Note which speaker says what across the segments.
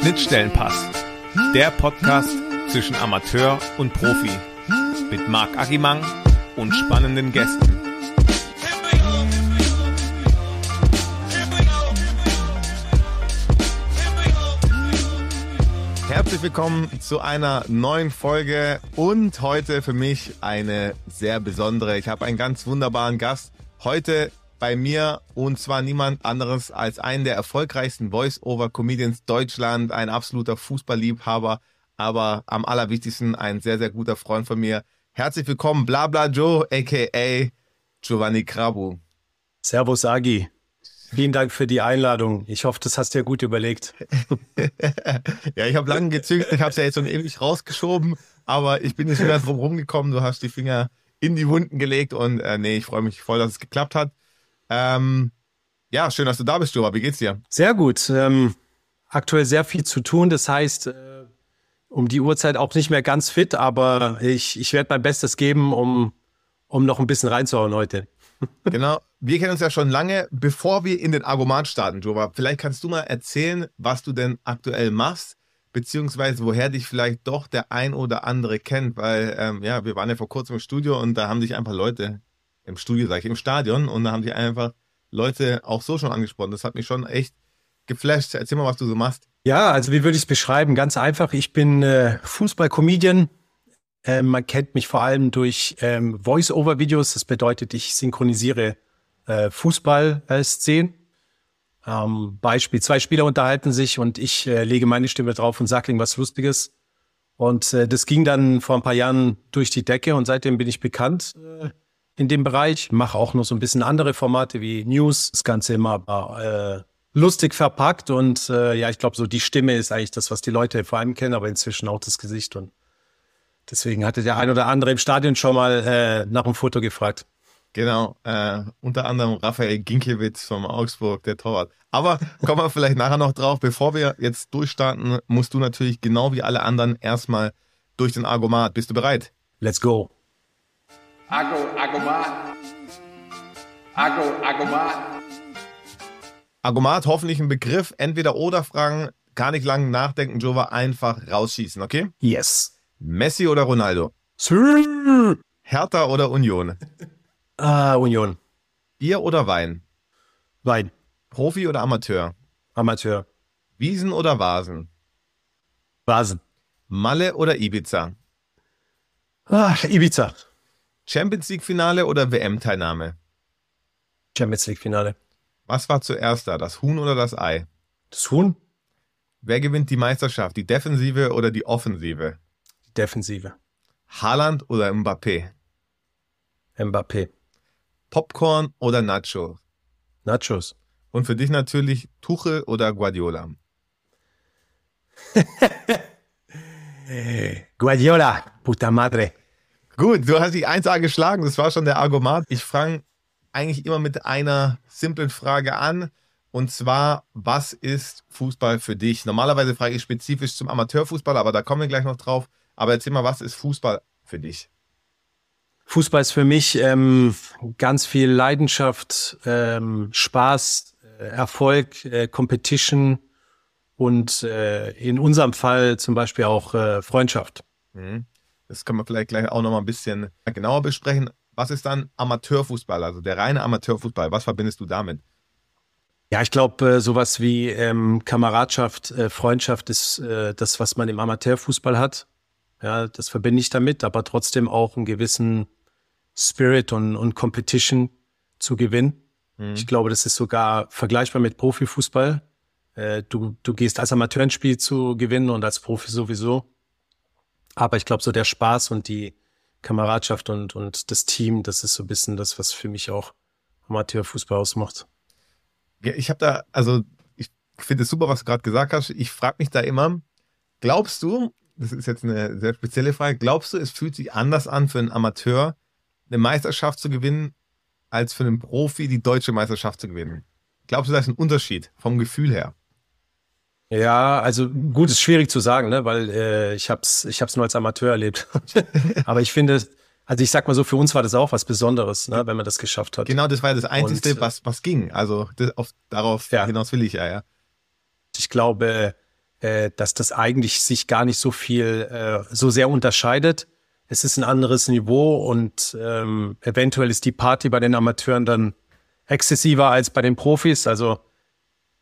Speaker 1: Schnittstellenpass, der Podcast zwischen Amateur und Profi mit Marc Agimang und spannenden Gästen. Herzlich willkommen zu einer neuen Folge und heute für mich eine sehr besondere. Ich habe einen ganz wunderbaren Gast. Heute bei mir und zwar niemand anderes als einen der erfolgreichsten Voice-Over-Comedians Deutschland, ein absoluter Fußballliebhaber, aber am allerwichtigsten ein sehr, sehr guter Freund von mir. Herzlich willkommen, Blabla Joe, aka Giovanni Krabu.
Speaker 2: Servus, Agi. Vielen Dank für die Einladung. Ich hoffe, das hast du ja gut überlegt.
Speaker 1: ja, ich habe lange gezügelt, ich habe es ja jetzt schon ewig rausgeschoben, aber ich bin jetzt wieder drum rumgekommen. Du hast die Finger in die Wunden gelegt und äh, nee, ich freue mich voll, dass es geklappt hat. Ähm, ja, schön, dass du da bist, Jova. Wie geht's dir?
Speaker 2: Sehr gut. Ähm, aktuell sehr viel zu tun. Das heißt, äh, um die Uhrzeit auch nicht mehr ganz fit, aber ich, ich werde mein Bestes geben, um, um noch ein bisschen reinzuhauen heute.
Speaker 1: genau. Wir kennen uns ja schon lange. Bevor wir in den Argument starten, Jova, vielleicht kannst du mal erzählen, was du denn aktuell machst, beziehungsweise woher dich vielleicht doch der ein oder andere kennt, weil ähm, ja, wir waren ja vor kurzem im Studio und da haben sich ein paar Leute im Studio, sag ich, im Stadion und da haben sich einfach Leute auch so schon angesprochen. Das hat mich schon echt geflasht. Erzähl mal, was du so machst.
Speaker 2: Ja, also wie würde ich es beschreiben? Ganz einfach. Ich bin äh, Fußball-Comedian. Ähm, man kennt mich vor allem durch ähm, Voice-Over-Videos. Das bedeutet, ich synchronisiere äh, Fußball-Szenen. Ähm, Beispiel, zwei Spieler unterhalten sich und ich äh, lege meine Stimme drauf und sage irgendwas Lustiges. Und äh, das ging dann vor ein paar Jahren durch die Decke und seitdem bin ich bekannt. In dem Bereich, mache auch noch so ein bisschen andere Formate wie News, das Ganze immer äh, lustig verpackt und äh, ja, ich glaube, so die Stimme ist eigentlich das, was die Leute vor allem kennen, aber inzwischen auch das Gesicht und deswegen hatte der ein oder andere im Stadion schon mal äh, nach einem Foto gefragt.
Speaker 1: Genau, äh, unter anderem Raphael Ginkiewicz vom Augsburg, der Torwart. Aber kommen wir vielleicht nachher noch drauf. Bevor wir jetzt durchstarten, musst du natürlich genau wie alle anderen erstmal durch den Argomat. Bist du bereit?
Speaker 2: Let's go.
Speaker 1: Ago, Agomat. Ago, Agomat. Agomat, hoffentlich ein Begriff. Entweder oder Fragen, gar nicht lang nachdenken, Jova, einfach rausschießen, okay?
Speaker 2: Yes.
Speaker 1: Messi oder Ronaldo?
Speaker 2: Sir.
Speaker 1: Hertha oder Union?
Speaker 2: Ah, Union.
Speaker 1: Bier oder Wein?
Speaker 2: Wein.
Speaker 1: Profi oder Amateur?
Speaker 2: Amateur.
Speaker 1: Wiesen oder Vasen?
Speaker 2: Vasen.
Speaker 1: Malle oder Ibiza?
Speaker 2: Ah, Ibiza.
Speaker 1: Champions League Finale oder WM-Teilnahme?
Speaker 2: Champions League Finale.
Speaker 1: Was war zuerst da, das Huhn oder das Ei?
Speaker 2: Das Huhn?
Speaker 1: Wer gewinnt die Meisterschaft, die Defensive oder die Offensive?
Speaker 2: Die Defensive.
Speaker 1: Haaland oder Mbappé?
Speaker 2: Mbappé.
Speaker 1: Popcorn oder Nachos?
Speaker 2: Nachos.
Speaker 1: Und für dich natürlich Tuchel oder Guardiola?
Speaker 2: Guardiola, puta madre.
Speaker 1: Gut, du hast die 1A geschlagen, das war schon der Argument. Ich fange eigentlich immer mit einer simplen Frage an. Und zwar, was ist Fußball für dich? Normalerweise frage ich spezifisch zum Amateurfußball, aber da kommen wir gleich noch drauf. Aber erzähl mal, was ist Fußball für dich?
Speaker 2: Fußball ist für mich ähm, ganz viel Leidenschaft, ähm, Spaß, äh, Erfolg, äh, Competition und äh, in unserem Fall zum Beispiel auch äh, Freundschaft.
Speaker 1: Mhm. Das können wir vielleicht gleich auch noch mal ein bisschen genauer besprechen. Was ist dann Amateurfußball, also der reine Amateurfußball? Was verbindest du damit?
Speaker 2: Ja, ich glaube, äh, sowas wie ähm, Kameradschaft, äh, Freundschaft ist äh, das, was man im Amateurfußball hat. Ja, das verbinde ich damit, aber trotzdem auch einen gewissen Spirit und, und Competition zu gewinnen. Mhm. Ich glaube, das ist sogar vergleichbar mit Profifußball. Äh, du, du gehst als Amateur ein Spiel zu gewinnen und als Profi sowieso. Aber ich glaube, so der Spaß und die Kameradschaft und, und das Team, das ist so ein bisschen das, was für mich auch Amateurfußball ausmacht.
Speaker 1: Ja, ich habe da, also ich finde es super, was du gerade gesagt hast. Ich frage mich da immer, glaubst du, das ist jetzt eine sehr spezielle Frage, glaubst du, es fühlt sich anders an für einen Amateur, eine Meisterschaft zu gewinnen, als für einen Profi die deutsche Meisterschaft zu gewinnen? Glaubst du, da ist ein Unterschied vom Gefühl her?
Speaker 2: Ja, also gut, ist schwierig zu sagen, ne? weil äh, ich hab's, ich hab's nur als Amateur erlebt. Aber ich finde, also ich sag mal so, für uns war das auch was Besonderes, ne, wenn man das geschafft hat.
Speaker 1: Genau, das war das Einzige, Und, was, was ging. Also das, auf, darauf ja. hinaus will ich ja, ja.
Speaker 2: Ich glaube, äh, dass das eigentlich sich gar nicht so viel, äh, so sehr unterscheidet. Es ist ein anderes Niveau und ähm, eventuell ist die Party bei den Amateuren dann exzessiver als bei den Profis. Also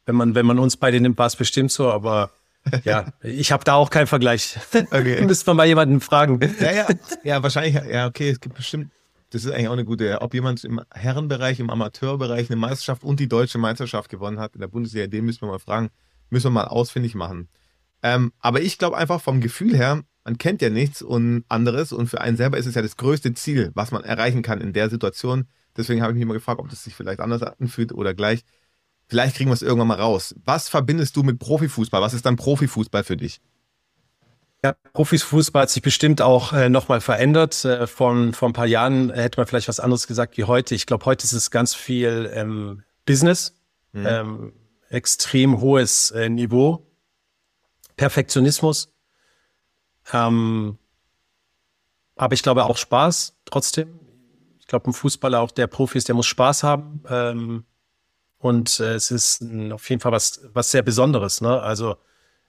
Speaker 2: wenn man, wenn man uns beide nimmt, war es bestimmt so, aber ja, ich habe da auch keinen Vergleich. Okay. Müsste man mal jemanden fragen.
Speaker 1: Ja, ja, ja, wahrscheinlich, ja, okay, es gibt bestimmt, das ist eigentlich auch eine gute, ob jemand im Herrenbereich, im Amateurbereich eine Meisterschaft und die deutsche Meisterschaft gewonnen hat in der Bundesliga, den müssen wir mal fragen, müssen wir mal ausfindig machen. Ähm, aber ich glaube einfach vom Gefühl her, man kennt ja nichts und anderes und für einen selber ist es ja das größte Ziel, was man erreichen kann in der Situation. Deswegen habe ich mich immer gefragt, ob das sich vielleicht anders anfühlt oder gleich. Vielleicht kriegen wir es irgendwann mal raus. Was verbindest du mit Profifußball? Was ist dann Profifußball für dich?
Speaker 2: Ja, Profifußball hat sich bestimmt auch äh, nochmal verändert. Äh, von, vor ein paar Jahren hätte man vielleicht was anderes gesagt wie heute. Ich glaube, heute ist es ganz viel ähm, Business, mhm. ähm, extrem hohes äh, Niveau, Perfektionismus. Ähm, aber ich glaube auch Spaß trotzdem. Ich glaube, ein Fußballer, auch der Profi ist, der muss Spaß haben. Ähm, und äh, es ist auf jeden Fall was, was sehr Besonderes. Ne? Also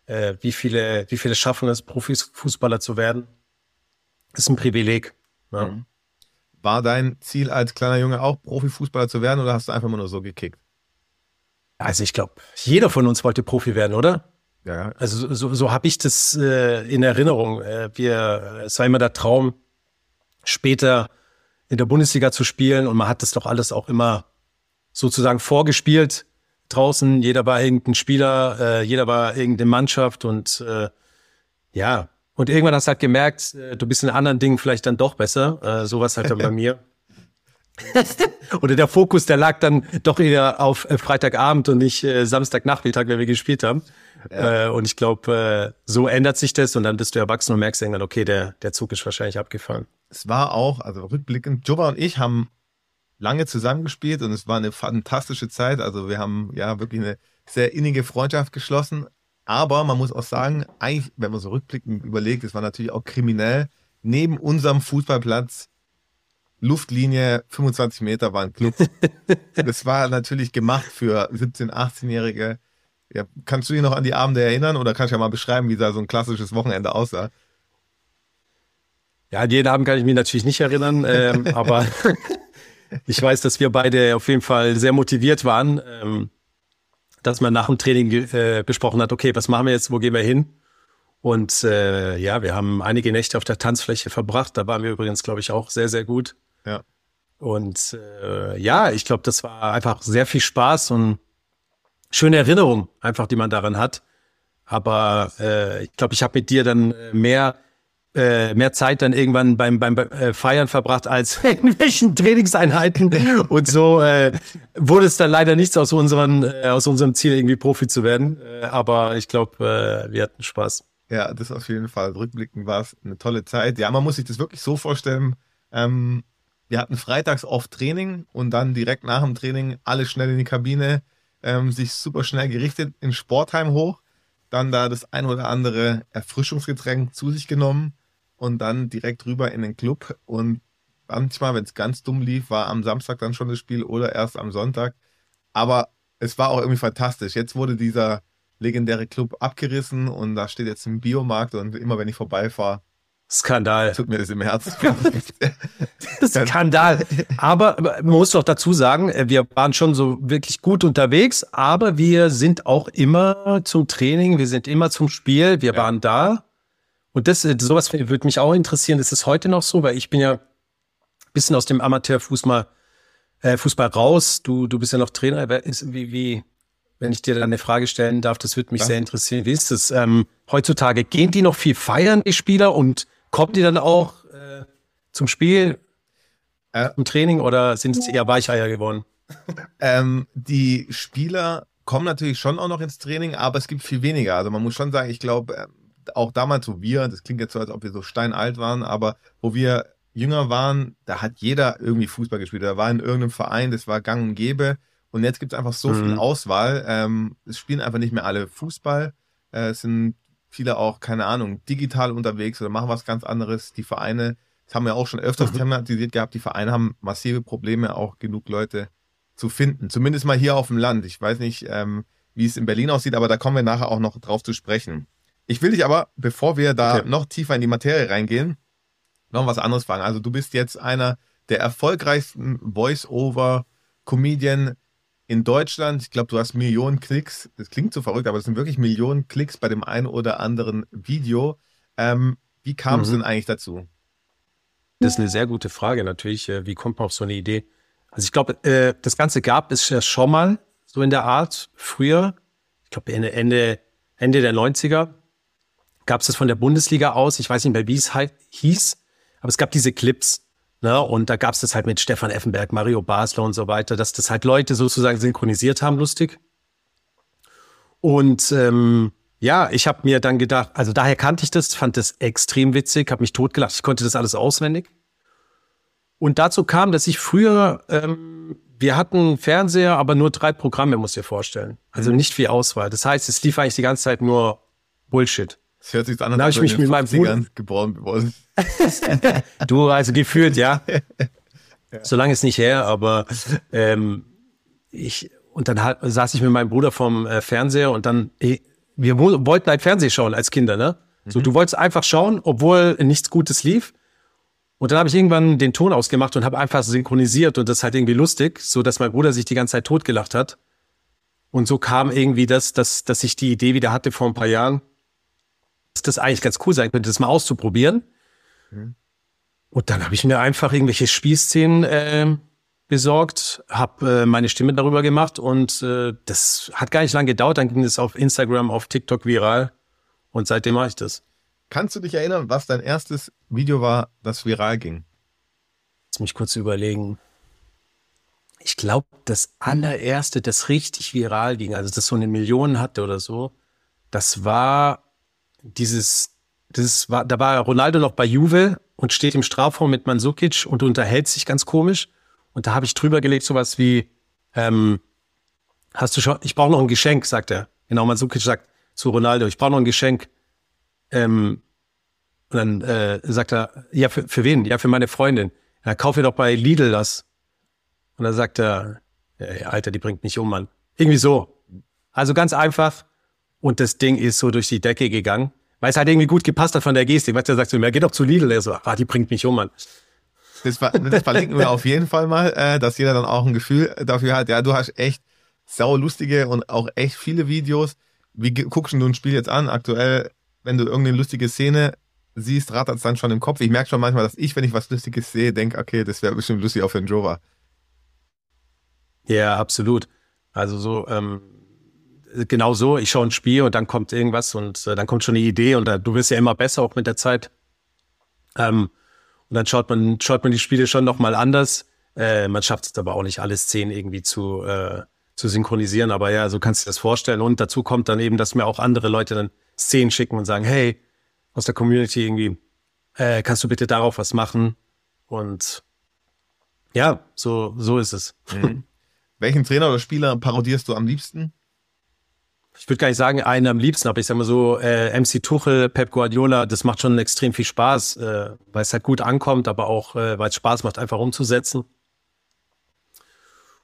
Speaker 2: äh, wie viele, wie viele schaffen es, Profifußballer zu werden, ist ein Privileg. Ne? Mhm.
Speaker 1: War dein Ziel als kleiner Junge auch Profifußballer zu werden oder hast du einfach nur so gekickt?
Speaker 2: Also ich glaube, jeder von uns wollte Profi werden, oder? Ja. Also so, so habe ich das äh, in Erinnerung. Äh, wir, es war immer der Traum, später in der Bundesliga zu spielen und man hat das doch alles auch immer sozusagen vorgespielt draußen. Jeder war irgendein Spieler, äh, jeder war irgendeine Mannschaft und äh, ja. Und irgendwann hast du halt gemerkt, äh, du bist in anderen Dingen vielleicht dann doch besser. Äh, sowas halt dann bei mir. Oder der Fokus, der lag dann doch eher auf äh, Freitagabend und nicht äh, Samstagnachmittag, wenn wir gespielt haben. Ja. Äh, und ich glaube, äh, so ändert sich das und dann bist du erwachsen und merkst irgendwann, okay, der, der Zug ist wahrscheinlich abgefahren.
Speaker 1: Es war auch, also rückblickend, Jobba und ich haben lange zusammengespielt und es war eine fantastische Zeit. Also wir haben ja wirklich eine sehr innige Freundschaft geschlossen. Aber man muss auch sagen, eigentlich, wenn man so rückblickend überlegt, es war natürlich auch kriminell. Neben unserem Fußballplatz, Luftlinie 25 Meter war ein Club. das war natürlich gemacht für 17-, 18-Jährige. Ja, kannst du dich noch an die Abende erinnern oder kannst du ja mal beschreiben, wie da so ein klassisches Wochenende aussah?
Speaker 2: Ja, an jeden Abend kann ich mich natürlich nicht erinnern, ähm, aber ich weiß, dass wir beide auf jeden Fall sehr motiviert waren, ähm, dass man nach dem Training äh, besprochen hat, okay, was machen wir jetzt, wo gehen wir hin? Und äh, ja, wir haben einige Nächte auf der Tanzfläche verbracht. Da waren wir übrigens, glaube ich, auch sehr, sehr gut.
Speaker 1: Ja.
Speaker 2: Und äh, ja, ich glaube, das war einfach sehr viel Spaß und schöne Erinnerung, einfach, die man daran hat. Aber äh, ich glaube, ich habe mit dir dann mehr äh, mehr Zeit dann irgendwann beim, beim, beim äh, Feiern verbracht als irgendwelchen Trainingseinheiten. Und so äh, wurde es dann leider nichts aus, unseren, äh, aus unserem Ziel, irgendwie Profi zu werden. Äh, aber ich glaube, äh, wir hatten Spaß.
Speaker 1: Ja, das auf jeden Fall. Rückblickend war es eine tolle Zeit. Ja, man muss sich das wirklich so vorstellen. Ähm, wir hatten freitags oft Training und dann direkt nach dem Training alle schnell in die Kabine, ähm, sich super schnell gerichtet in Sportheim hoch, dann da das ein oder andere Erfrischungsgetränk zu sich genommen und dann direkt rüber in den Club. Und manchmal, wenn es ganz dumm lief, war am Samstag dann schon das Spiel oder erst am Sonntag. Aber es war auch irgendwie fantastisch. Jetzt wurde dieser legendäre Club abgerissen und da steht jetzt ein Biomarkt und immer wenn ich vorbeifahre,
Speaker 2: Skandal.
Speaker 1: Tut mir das im Herzen.
Speaker 2: Skandal. Aber man muss doch dazu sagen, äh, wir waren schon so wirklich gut unterwegs, aber wir sind auch immer zum Training, wir sind immer zum Spiel, wir ja. waren da. Und das, äh, sowas würde mich auch interessieren. Ist es heute noch so? Weil ich bin ja ein bisschen aus dem Amateurfußball äh, Fußball raus. Du, du bist ja noch Trainer. Wie, wie, wenn ich dir dann eine Frage stellen darf, das würde mich ja. sehr interessieren. Wie ist es ähm, heutzutage? Gehen die noch viel feiern, die Spieler? Und kommen die dann auch äh, zum Spiel, äh, zum Training oder sind es eher Weicheier geworden?
Speaker 1: Ähm, die Spieler kommen natürlich schon auch noch ins Training, aber es gibt viel weniger. Also man muss schon sagen, ich glaube, ähm, auch damals, wo wir, das klingt jetzt so, als ob wir so steinalt waren, aber wo wir jünger waren, da hat jeder irgendwie Fußball gespielt. Da war in irgendeinem Verein, das war gang und gäbe. Und jetzt gibt es einfach so mhm. viel Auswahl. Ähm, es spielen einfach nicht mehr alle Fußball. Äh, es sind viele auch, keine Ahnung, digital unterwegs oder machen was ganz anderes. Die Vereine, das haben wir auch schon öfters mhm. thematisiert gehabt, die Vereine haben massive Probleme, auch genug Leute zu finden. Zumindest mal hier auf dem Land. Ich weiß nicht, ähm, wie es in Berlin aussieht, aber da kommen wir nachher auch noch drauf zu sprechen. Ich will dich aber, bevor wir da okay. noch tiefer in die Materie reingehen, noch was anderes fragen. Also du bist jetzt einer der erfolgreichsten Voice-Over-Comedian in Deutschland. Ich glaube, du hast Millionen Klicks. Das klingt so verrückt, aber es sind wirklich Millionen Klicks bei dem einen oder anderen Video. Ähm, wie kam es mhm. denn eigentlich dazu?
Speaker 2: Das ist eine sehr gute Frage natürlich. Äh, wie kommt man auf so eine Idee? Also ich glaube, äh, das Ganze gab es ja schon mal so in der Art früher. Ich glaube Ende, Ende, Ende der 90er gab es das von der Bundesliga aus. Ich weiß nicht mehr, wie es hieß, aber es gab diese Clips. Ne? Und da gab es das halt mit Stefan Effenberg, Mario Basler und so weiter, dass das halt Leute sozusagen synchronisiert haben, lustig. Und ähm, ja, ich habe mir dann gedacht, also daher kannte ich das, fand das extrem witzig, habe mich totgelacht, ich konnte das alles auswendig. Und dazu kam, dass ich früher, ähm, wir hatten Fernseher, aber nur drei Programme, muss ich dir vorstellen. Also mhm. nicht viel Auswahl. Das heißt, es lief eigentlich die ganze Zeit nur Bullshit.
Speaker 1: Das hört sich an,
Speaker 2: als ich mich mit meinem Bruder
Speaker 1: geboren worden.
Speaker 2: du, also gefühlt, ja. ja. So lange ist nicht her, aber ähm, ich und dann halt, saß ich mit meinem Bruder vom äh, Fernseher und dann, eh, wir wollten halt Fernseh schauen als Kinder, ne? So, mhm. du wolltest einfach schauen, obwohl nichts Gutes lief. Und dann habe ich irgendwann den Ton ausgemacht und habe einfach synchronisiert und das halt irgendwie lustig, so dass mein Bruder sich die ganze Zeit totgelacht hat. Und so kam irgendwie das, dass, dass ich die Idee wieder hatte vor ein paar Jahren, das eigentlich ganz cool sein könnte, das mal auszuprobieren. Mhm. Und dann habe ich mir einfach irgendwelche Spielszenen äh, besorgt, habe äh, meine Stimme darüber gemacht und äh, das hat gar nicht lange gedauert. Dann ging es auf Instagram, auf TikTok viral und seitdem mache ich das.
Speaker 1: Kannst du dich erinnern, was dein erstes Video war, das viral ging?
Speaker 2: Lass mich kurz überlegen. Ich glaube, das allererste, das richtig viral ging, also das so eine Million hatte oder so, das war dieses, das war, da war Ronaldo noch bei Juve und steht im Strafraum mit Mansukic und unterhält sich ganz komisch. Und da habe ich drüber gelegt, sowas wie, ähm, hast du schon, ich brauche noch ein Geschenk, sagt er. Genau, Mansukic sagt zu Ronaldo, ich brauche noch ein Geschenk. Ähm, und dann äh, sagt er, ja, für, für wen? Ja, für meine Freundin. Ja, kauf ihr doch bei Lidl das. Und dann sagt er, ja, Alter, die bringt mich um, Mann. Irgendwie so. Also ganz einfach. Und das Ding ist so durch die Decke gegangen, weil es halt irgendwie gut gepasst hat von der Gestik. Weißt du, er sagt zu mir, geh doch zu Lidl. Er so, ah, die bringt mich um, Mann.
Speaker 1: Das, das verlinken wir auf jeden Fall mal, äh, dass jeder dann auch ein Gefühl dafür hat. Ja, du hast echt sau lustige und auch echt viele Videos. Wie guckst du ein Spiel jetzt an? Aktuell, wenn du irgendeine lustige Szene siehst, rattert es dann schon im Kopf. Ich merke schon manchmal, dass ich, wenn ich was Lustiges sehe, denke, okay, das wäre bestimmt lustig auch für den Jova.
Speaker 2: Ja, absolut. Also so, ähm, genau so, ich schaue ein Spiel und dann kommt irgendwas und äh, dann kommt schon eine Idee und äh, du wirst ja immer besser auch mit der Zeit. Ähm, und dann schaut man, schaut man die Spiele schon nochmal anders. Äh, man schafft es aber auch nicht, alle Szenen irgendwie zu, äh, zu synchronisieren. Aber ja, so kannst du dir das vorstellen. Und dazu kommt dann eben, dass mir auch andere Leute dann Szenen schicken und sagen, hey, aus der Community irgendwie, äh, kannst du bitte darauf was machen? Und ja, so, so ist es. Mhm.
Speaker 1: Welchen Trainer oder Spieler parodierst du am liebsten?
Speaker 2: Ich würde gar nicht sagen, einen am liebsten, aber ich sage mal so, äh, MC Tuchel, Pep Guardiola, das macht schon extrem viel Spaß, äh, weil es halt gut ankommt, aber auch, äh, weil es Spaß macht, einfach umzusetzen.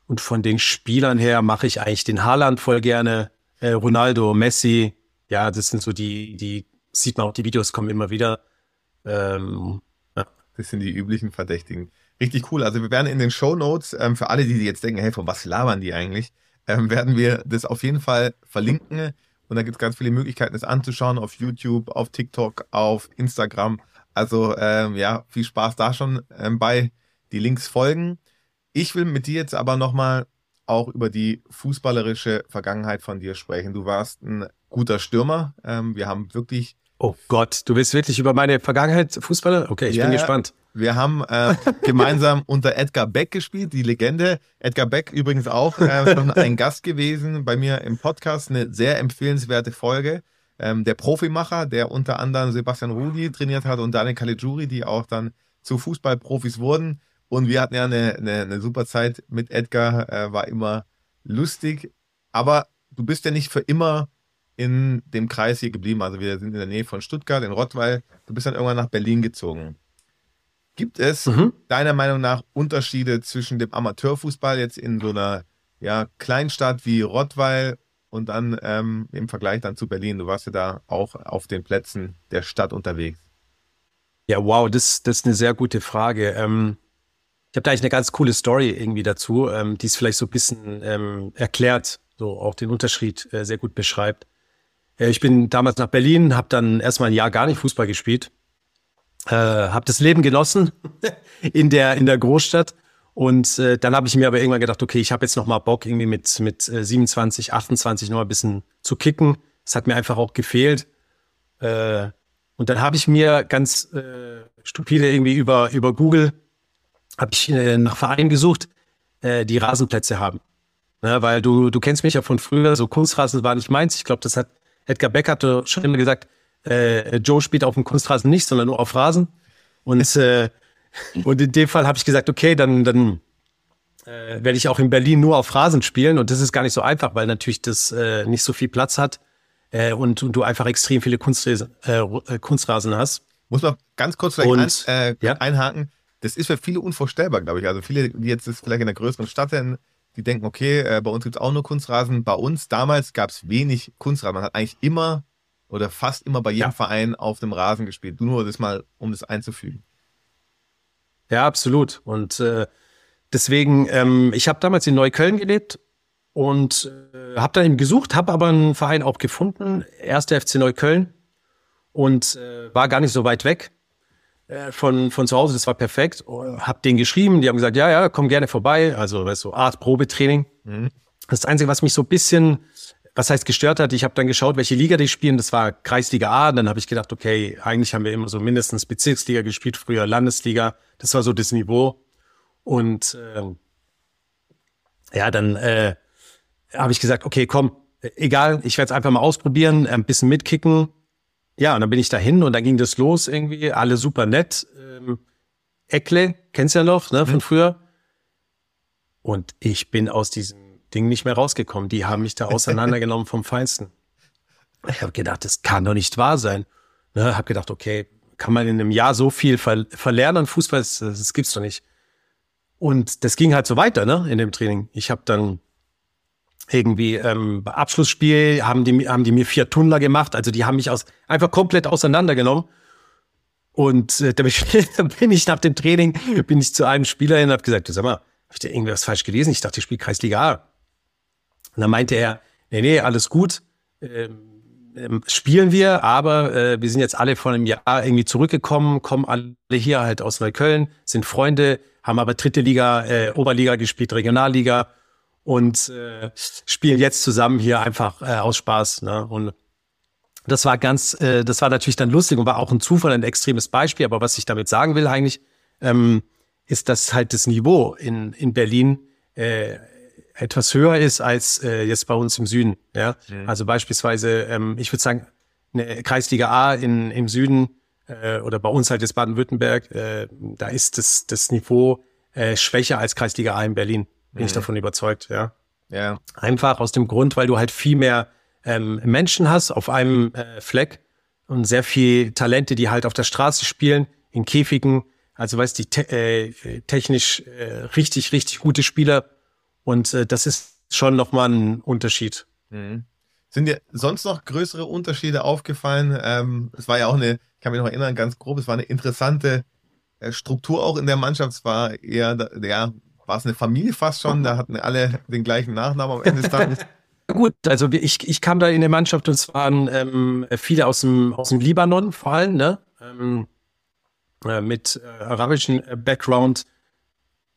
Speaker 2: Und von den Spielern her mache ich eigentlich den Haaland voll gerne, äh, Ronaldo, Messi, ja, das sind so die, die sieht man auch, die Videos kommen immer wieder. Ähm,
Speaker 1: ja. Das sind die üblichen Verdächtigen. Richtig cool. Also wir werden in den Show Notes ähm, für alle, die jetzt denken, hey, von was labern die eigentlich? Ähm, werden wir das auf jeden Fall verlinken. Und da gibt es ganz viele Möglichkeiten, das anzuschauen auf YouTube, auf TikTok, auf Instagram. Also ähm, ja, viel Spaß da schon ähm, bei. Die Links folgen. Ich will mit dir jetzt aber nochmal auch über die fußballerische Vergangenheit von dir sprechen. Du warst ein guter Stürmer. Ähm, wir haben wirklich.
Speaker 2: Oh Gott, du willst wirklich über meine Vergangenheit Fußballer? Okay, ich ja, bin gespannt.
Speaker 1: Wir haben äh, gemeinsam unter Edgar Beck gespielt, die Legende. Edgar Beck übrigens auch äh, schon ein Gast gewesen bei mir im Podcast. Eine sehr empfehlenswerte Folge. Ähm, der Profimacher, der unter anderem Sebastian Rudi trainiert hat und Daniel Caligiuri, die auch dann zu Fußballprofis wurden. Und wir hatten ja eine, eine, eine super Zeit mit Edgar, äh, war immer lustig. Aber du bist ja nicht für immer in dem Kreis hier geblieben. Also wir sind in der Nähe von Stuttgart, in Rottweil. Du bist dann irgendwann nach Berlin gezogen. Gibt es mhm. deiner Meinung nach Unterschiede zwischen dem Amateurfußball jetzt in so einer ja, Kleinstadt wie Rottweil und dann ähm, im Vergleich dann zu Berlin? Du warst ja da auch auf den Plätzen der Stadt unterwegs.
Speaker 2: Ja, wow, das, das ist eine sehr gute Frage. Ähm, ich habe da eigentlich eine ganz coole Story irgendwie dazu, ähm, die es vielleicht so ein bisschen ähm, erklärt, so auch den Unterschied äh, sehr gut beschreibt. Äh, ich bin damals nach Berlin, habe dann erstmal ein Jahr gar nicht Fußball gespielt, äh, habe das Leben genossen in der in der Großstadt und äh, dann habe ich mir aber irgendwann gedacht, okay, ich habe jetzt noch mal Bock irgendwie mit mit äh, 27, 28 noch mal ein bisschen zu kicken. Es hat mir einfach auch gefehlt. Äh, und dann habe ich mir ganz äh, stupide irgendwie über über Google habe ich äh, nach Vereinen gesucht, äh, die Rasenplätze haben. Ja, weil du, du kennst mich ja von früher, so Kunstrasen war nicht meins. Ich glaube, das hat Edgar Beck hatte schon immer gesagt, äh, Joe spielt auf dem Kunstrasen nicht, sondern nur auf Rasen. Und, äh, und in dem Fall habe ich gesagt, okay, dann, dann äh, werde ich auch in Berlin nur auf Rasen spielen. Und das ist gar nicht so einfach, weil natürlich das äh, nicht so viel Platz hat äh, und, und du einfach extrem viele Kunstrasen, äh, äh Kunstrasen hast.
Speaker 1: Muss man ganz kurz vielleicht und, ein, äh, ja? einhaken das ist für viele unvorstellbar, glaube ich. Also viele, die jetzt vielleicht in einer größeren Stadt sind, die denken, okay, äh, bei uns gibt es auch nur Kunstrasen. Bei uns damals gab es wenig Kunstrasen. Man hat eigentlich immer oder fast immer bei jedem ja. Verein auf dem Rasen gespielt. Nur das mal, um das einzufügen.
Speaker 2: Ja, absolut. Und äh, deswegen, ähm, ich habe damals in Neukölln gelebt und äh, habe dann eben gesucht, habe aber einen Verein auch gefunden, erster FC Neukölln und äh, war gar nicht so weit weg. Äh, von, von zu Hause, das war perfekt. Hab denen geschrieben, die haben gesagt, ja, ja, komm gerne vorbei. Also, weißt du, so Art Probetraining. Mhm. Das Einzige, was mich so ein bisschen, was heißt gestört hat, ich habe dann geschaut, welche Liga die spielen. Das war Kreisliga A. Dann habe ich gedacht, okay, eigentlich haben wir immer so mindestens Bezirksliga gespielt, früher Landesliga. Das war so das Niveau. Und äh, ja, dann äh, habe ich gesagt, okay, komm, egal, ich werde es einfach mal ausprobieren, ein bisschen mitkicken ja, und dann bin ich dahin und dann ging das los irgendwie, alle super nett. Ähm, Eckle, kennst du ja noch, ne, von mhm. früher. Und ich bin aus diesem Ding nicht mehr rausgekommen. Die haben mich da auseinandergenommen vom Feinsten. Ich habe gedacht, das kann doch nicht wahr sein. Ne, habe gedacht, okay, kann man in einem Jahr so viel ver verlernen an Fußball? Das, das gibt's doch nicht. Und das ging halt so weiter, ne, in dem Training. Ich habe dann irgendwie ähm, Abschlussspiel haben die, haben die mir vier Tunnler gemacht. Also die haben mich aus, einfach komplett auseinandergenommen. Und äh, da bin ich, nach dem Training, bin ich zu einem Spieler hin und habe gesagt, sag mal, habe ich da irgendwas falsch gelesen? Ich dachte, ich spiele Kreisliga A. Und dann meinte er, nee, nee, alles gut. Ähm, ähm, spielen wir, aber äh, wir sind jetzt alle vor einem Jahr irgendwie zurückgekommen, kommen alle hier halt aus Neukölln, sind Freunde, haben aber dritte Liga, äh, Oberliga gespielt, Regionalliga und äh, spielen jetzt zusammen hier einfach äh, aus Spaß. Ne? Und das war ganz, äh, das war natürlich dann lustig und war auch ein Zufall, ein extremes Beispiel. Aber was ich damit sagen will eigentlich, ähm, ist, dass halt das Niveau in, in Berlin äh, etwas höher ist als äh, jetzt bei uns im Süden. Ja, mhm. also beispielsweise, ähm, ich würde sagen, eine Kreisliga A in, im Süden äh, oder bei uns halt jetzt Baden-Württemberg, äh, da ist das, das Niveau äh, schwächer als Kreisliga A in Berlin bin mhm. ich davon überzeugt, ja. Ja. Einfach aus dem Grund, weil du halt viel mehr ähm, Menschen hast auf einem äh, Fleck und sehr viel Talente, die halt auf der Straße spielen, in Käfigen. Also weißt du, te äh, technisch äh, richtig, richtig gute Spieler. Und äh, das ist schon nochmal ein Unterschied.
Speaker 1: Mhm. Sind dir sonst noch größere Unterschiede aufgefallen? Ähm, es war ja auch eine, ich kann mich noch erinnern, ganz grob, es war eine interessante äh, Struktur auch in der Mannschaft. Es war eher, ja, war es eine Familie fast schon, da hatten alle den gleichen Nachnamen am Ende des Tages.
Speaker 2: Gut, also ich, ich kam da in der Mannschaft und es waren ähm, viele aus dem, aus dem Libanon vor allem, ne? Ähm, äh, mit äh, arabischem äh, Background.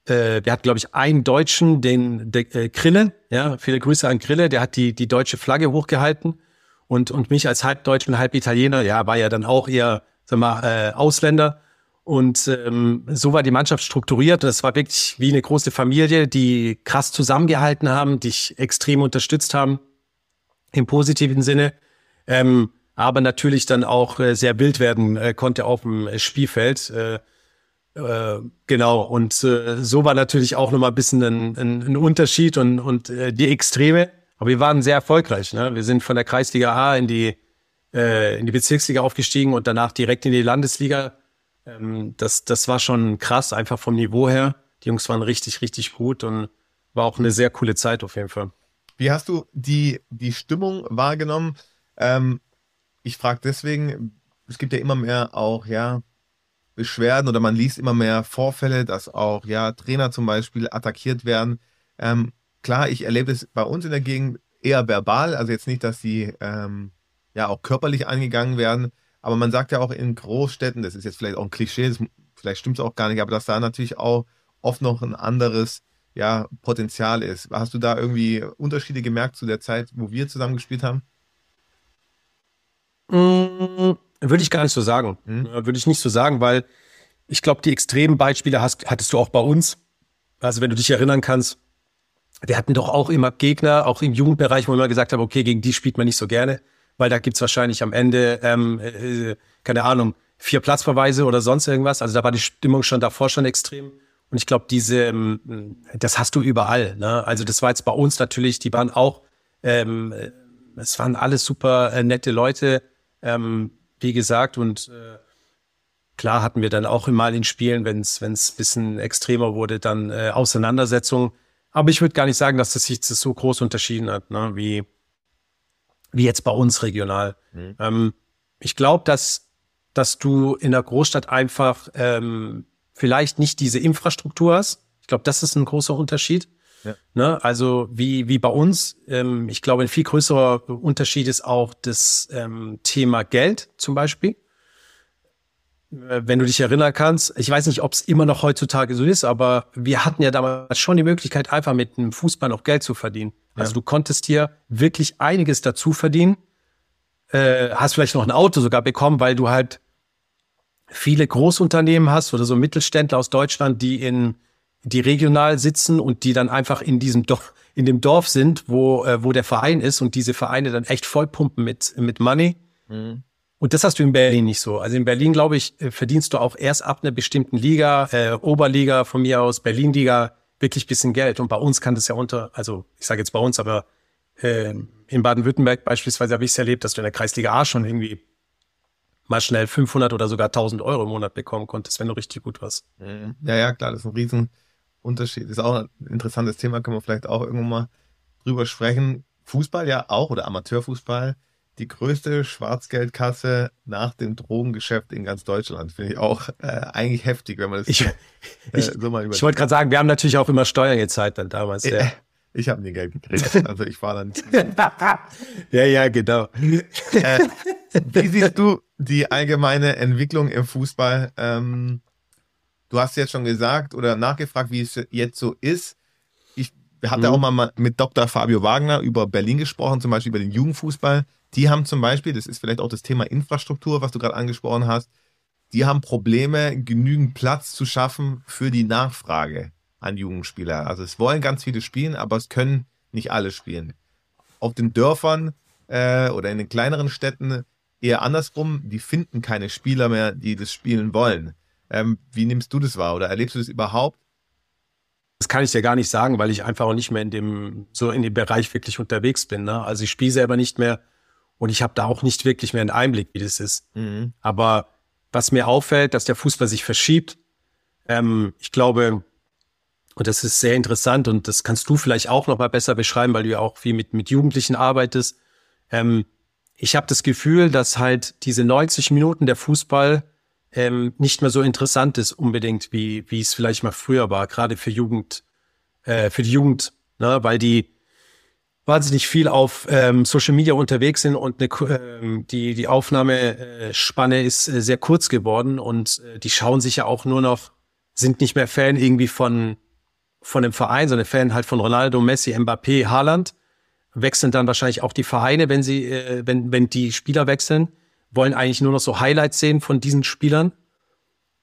Speaker 2: Äh, wir hatten, glaube ich, einen Deutschen, den der, äh, Krille, ja, viele Grüße an Krille, der hat die, die deutsche Flagge hochgehalten und, und mich als halb Deutsch und halb Italiener, ja, war ja dann auch eher, sag mal, äh, Ausländer. Und ähm, so war die Mannschaft strukturiert. Das war wirklich wie eine große Familie, die krass zusammengehalten haben, dich extrem unterstützt haben, im positiven Sinne. Ähm, aber natürlich dann auch äh, sehr wild werden äh, konnte auf dem Spielfeld. Äh, äh, genau, und äh, so war natürlich auch nochmal ein bisschen ein, ein, ein Unterschied und, und äh, die Extreme. Aber wir waren sehr erfolgreich. Ne? Wir sind von der Kreisliga A in die, äh, in die Bezirksliga aufgestiegen und danach direkt in die Landesliga ähm, das, das war schon krass, einfach vom Niveau her. Die Jungs waren richtig, richtig gut und war auch eine sehr coole Zeit auf jeden Fall.
Speaker 1: Wie hast du die, die Stimmung wahrgenommen? Ähm, ich frage deswegen, es gibt ja immer mehr auch, ja, Beschwerden oder man liest immer mehr Vorfälle, dass auch, ja, Trainer zum Beispiel attackiert werden. Ähm, klar, ich erlebe es bei uns in der Gegend eher verbal, also jetzt nicht, dass sie ähm, ja auch körperlich angegangen werden, aber man sagt ja auch in Großstädten, das ist jetzt vielleicht auch ein Klischee, das, vielleicht stimmt es auch gar nicht, aber dass da natürlich auch oft noch ein anderes ja, Potenzial ist. Hast du da irgendwie Unterschiede gemerkt zu der Zeit, wo wir zusammen gespielt haben?
Speaker 2: Mmh, würde ich gar nicht so sagen. Hm? Würde ich nicht so sagen, weil ich glaube, die extremen Beispiele hast, hattest du auch bei uns. Also wenn du dich erinnern kannst, wir hatten doch auch immer Gegner, auch im Jugendbereich, wo wir immer gesagt haben, okay, gegen die spielt man nicht so gerne, weil da gibt's wahrscheinlich am Ende, ähm, äh, keine Ahnung, vier Platzverweise oder sonst irgendwas. Also da war die Stimmung schon davor schon extrem. Und ich glaube, diese, ähm, das hast du überall. Ne? Also das war jetzt bei uns natürlich, die waren auch, ähm, es waren alles super äh, nette Leute, ähm, wie gesagt, und äh, klar hatten wir dann auch mal in Spielen, wenn es wenn es bisschen extremer wurde, dann äh, Auseinandersetzungen. Aber ich würde gar nicht sagen, dass das sich so groß unterschieden hat, ne? wie wie jetzt bei uns regional. Mhm. Ähm, ich glaube, dass dass du in der Großstadt einfach ähm, vielleicht nicht diese Infrastruktur hast. Ich glaube, das ist ein großer Unterschied. Ja. Ne? Also wie, wie bei uns. Ähm, ich glaube, ein viel größerer Unterschied ist auch das ähm, Thema Geld zum Beispiel. Äh, wenn du dich erinnern kannst, ich weiß nicht, ob es immer noch heutzutage so ist, aber wir hatten ja damals schon die Möglichkeit, einfach mit einem Fußball noch Geld zu verdienen. Ja. Also du konntest hier wirklich einiges dazu verdienen. Äh, hast vielleicht noch ein Auto sogar bekommen, weil du halt viele Großunternehmen hast oder so Mittelständler aus Deutschland, die in die regional sitzen und die dann einfach in diesem Dorf, in dem Dorf sind, wo, äh, wo der Verein ist und diese Vereine dann echt vollpumpen mit, mit Money. Mhm. Und das hast du in Berlin nicht so. Also in Berlin, glaube ich, äh, verdienst du auch erst ab einer bestimmten Liga, äh, Oberliga von mir aus, Berlin-Liga, wirklich bisschen Geld. Und bei uns kann das ja unter, also ich sage jetzt bei uns, aber äh, in Baden-Württemberg beispielsweise habe ich es erlebt, dass du in der Kreisliga A schon irgendwie mal schnell 500 oder sogar 1000 Euro im Monat bekommen konntest, wenn du richtig gut warst.
Speaker 1: Mhm. Ja, ja, klar, das ist ein Riesenunterschied. Ist auch ein interessantes Thema, können wir vielleicht auch irgendwann mal drüber sprechen. Fußball ja auch oder Amateurfußball, die größte Schwarzgeldkasse nach dem Drogengeschäft in ganz Deutschland. Finde ich auch äh, eigentlich heftig, wenn man das
Speaker 2: ich, äh, ich, so mal Ich wollte gerade sagen, wir haben natürlich auch immer Steuern gezahlt dann damals.
Speaker 1: Ja. Äh, ich habe nie Geld gekriegt. Also ich war dann.
Speaker 2: ja, ja, genau.
Speaker 1: Äh, wie siehst du die allgemeine Entwicklung im Fußball? Ähm, du hast jetzt schon gesagt oder nachgefragt, wie es jetzt so ist. Ich hatte mhm. auch mal mit Dr. Fabio Wagner über Berlin gesprochen, zum Beispiel über den Jugendfußball. Die haben zum Beispiel, das ist vielleicht auch das Thema Infrastruktur, was du gerade angesprochen hast, die haben Probleme, genügend Platz zu schaffen für die Nachfrage an Jugendspieler. Also es wollen ganz viele spielen, aber es können nicht alle spielen. Auf den Dörfern äh, oder in den kleineren Städten eher andersrum, die finden keine Spieler mehr, die das spielen wollen. Ähm, wie nimmst du das wahr oder erlebst du das überhaupt?
Speaker 2: Das kann ich dir gar nicht sagen, weil ich einfach auch nicht mehr in dem so in dem Bereich wirklich unterwegs bin. Ne? Also ich spiele selber nicht mehr und ich habe da auch nicht wirklich mehr einen Einblick, wie das ist. Mhm. Aber was mir auffällt, dass der Fußball sich verschiebt. Ähm, ich glaube, und das ist sehr interessant und das kannst du vielleicht auch noch mal besser beschreiben, weil du ja auch viel mit mit Jugendlichen arbeitest. Ähm, ich habe das Gefühl, dass halt diese 90 Minuten der Fußball ähm, nicht mehr so interessant ist unbedingt, wie wie es vielleicht mal früher war, gerade für Jugend, äh, für die Jugend, ne, weil die wahnsinnig viel auf ähm, Social Media unterwegs sind und eine, ähm, die die Aufnahmespanne ist äh, sehr kurz geworden und äh, die schauen sich ja auch nur noch, sind nicht mehr Fan irgendwie von von dem Verein, sondern Fan halt von Ronaldo, Messi, Mbappé, Haaland. Wechseln dann wahrscheinlich auch die Vereine, wenn sie, äh, wenn, wenn die Spieler wechseln, wollen eigentlich nur noch so Highlights sehen von diesen Spielern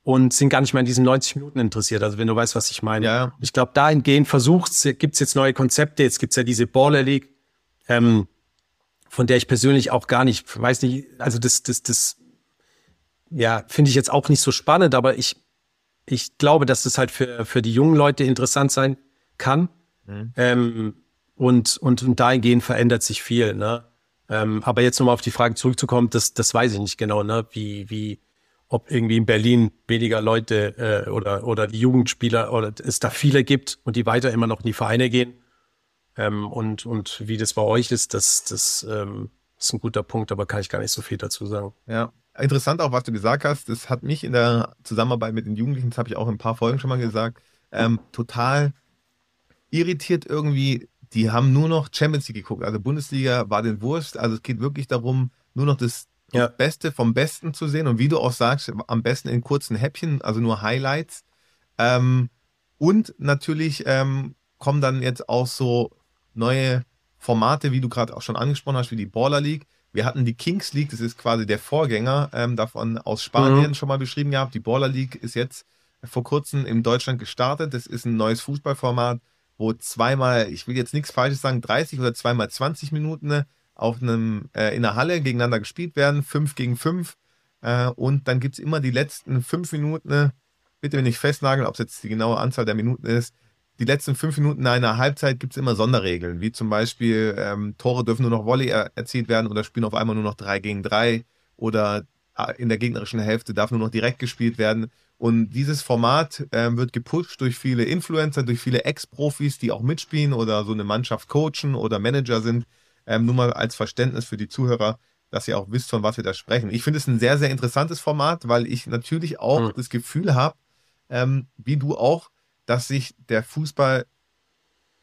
Speaker 2: und sind gar nicht mehr in diesen 90 Minuten interessiert. Also wenn du weißt, was ich meine. Ja. Ich glaube, dahingehend versucht, gibt's jetzt neue Konzepte. Jetzt gibt's ja diese Baller League, ähm, von der ich persönlich auch gar nicht, weiß nicht, also das, das, das, ja, finde ich jetzt auch nicht so spannend, aber ich, ich glaube, dass das halt für, für die jungen Leute interessant sein kann. Mhm. Ähm, und, und, und dahingehend verändert sich viel. Ne? Ähm, aber jetzt nochmal auf die Frage zurückzukommen, das, das weiß ich nicht genau, ne? wie, wie, ob irgendwie in Berlin weniger Leute äh, oder, oder die Jugendspieler oder es da viele gibt und die weiter immer noch in die Vereine gehen. Ähm, und, und wie das bei euch ist, das, das ähm, ist ein guter Punkt, aber kann ich gar nicht so viel dazu sagen.
Speaker 1: Ja, interessant auch, was du gesagt hast. Das hat mich in der Zusammenarbeit mit den Jugendlichen, das habe ich auch in ein paar Folgen schon mal gesagt, ähm, total irritiert irgendwie. Die haben nur noch Champions League geguckt. Also Bundesliga war den Wurst. Also es geht wirklich darum, nur noch das, ja. Beste vom Besten zu sehen. Und wie du auch sagst, am besten in kurzen Häppchen, also nur Highlights. Ähm, und natürlich ähm, kommen dann jetzt auch so neue Formate, wie du gerade auch schon angesprochen hast, wie die Baller League. Wir hatten die Kings League, das ist quasi der Vorgänger ähm, davon aus Spanien mhm. schon mal beschrieben gehabt. Die Baller League ist jetzt vor kurzem in Deutschland gestartet. Das ist ein neues Fußballformat, wo zweimal, ich will jetzt nichts Falsches sagen, 30 oder zweimal 20 Minuten auf einem, äh, in der Halle gegeneinander gespielt werden, 5 gegen 5. Äh, und dann gibt es immer die letzten 5 Minuten, bitte nicht festnageln, ob es jetzt die genaue Anzahl der Minuten ist, die letzten fünf Minuten einer Halbzeit gibt es immer Sonderregeln, wie zum Beispiel ähm, Tore dürfen nur noch Volley er erzielt werden oder spielen auf einmal nur noch drei gegen drei oder äh, in der gegnerischen Hälfte darf nur noch direkt gespielt werden. Und dieses Format äh, wird gepusht durch viele Influencer, durch viele Ex-Profis, die auch mitspielen oder so eine Mannschaft coachen oder Manager sind. Ähm, nur mal als Verständnis für die Zuhörer, dass ihr auch wisst, von was wir da sprechen. Ich finde es ein sehr, sehr interessantes Format, weil ich natürlich auch mhm. das Gefühl habe, ähm, wie du auch, dass sich der Fußball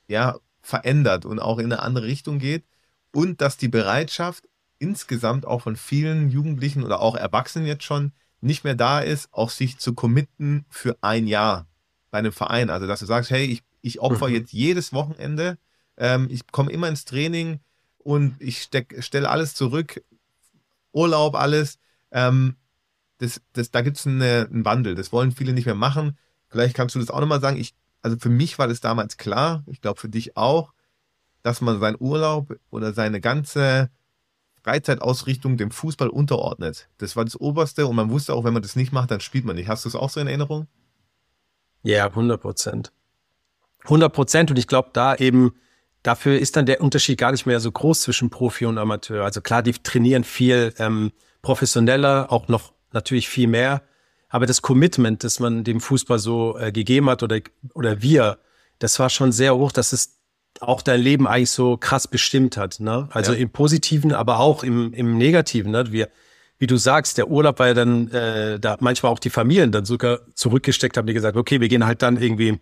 Speaker 1: ja verändert und auch in eine andere Richtung geht und dass die Bereitschaft insgesamt auch von vielen Jugendlichen oder auch Erwachsenen jetzt schon nicht mehr da ist, auch sich zu committen für ein Jahr bei einem Verein. Also dass du sagst, hey, ich, ich opfer mhm. jetzt jedes Wochenende, ähm, ich komme immer ins Training und ich stelle alles zurück, Urlaub, alles. Ähm, das, das, da gibt es einen Wandel. Das wollen viele nicht mehr machen. Vielleicht kannst du das auch nochmal sagen. Ich, also für mich war das damals klar, ich glaube für dich auch, dass man seinen Urlaub oder seine ganze Freizeitausrichtung dem Fußball unterordnet. Das war das Oberste und man wusste auch, wenn man das nicht macht, dann spielt man nicht. Hast du es auch so in Erinnerung?
Speaker 2: Ja, 100 Prozent. 100 Prozent und ich glaube da eben, dafür ist dann der Unterschied gar nicht mehr so groß zwischen Profi und Amateur. Also klar, die trainieren viel ähm, professioneller, auch noch natürlich viel mehr. Aber das Commitment, das man dem Fußball so äh, gegeben hat oder, oder wir, das war schon sehr hoch, dass es auch dein Leben eigentlich so krass bestimmt hat. Ne? Also ja. im Positiven, aber auch im, im Negativen. Ne? Wir, wie du sagst, der Urlaub war ja dann, äh, da manchmal auch die Familien dann sogar zurückgesteckt haben, die gesagt, okay, wir gehen halt dann irgendwie,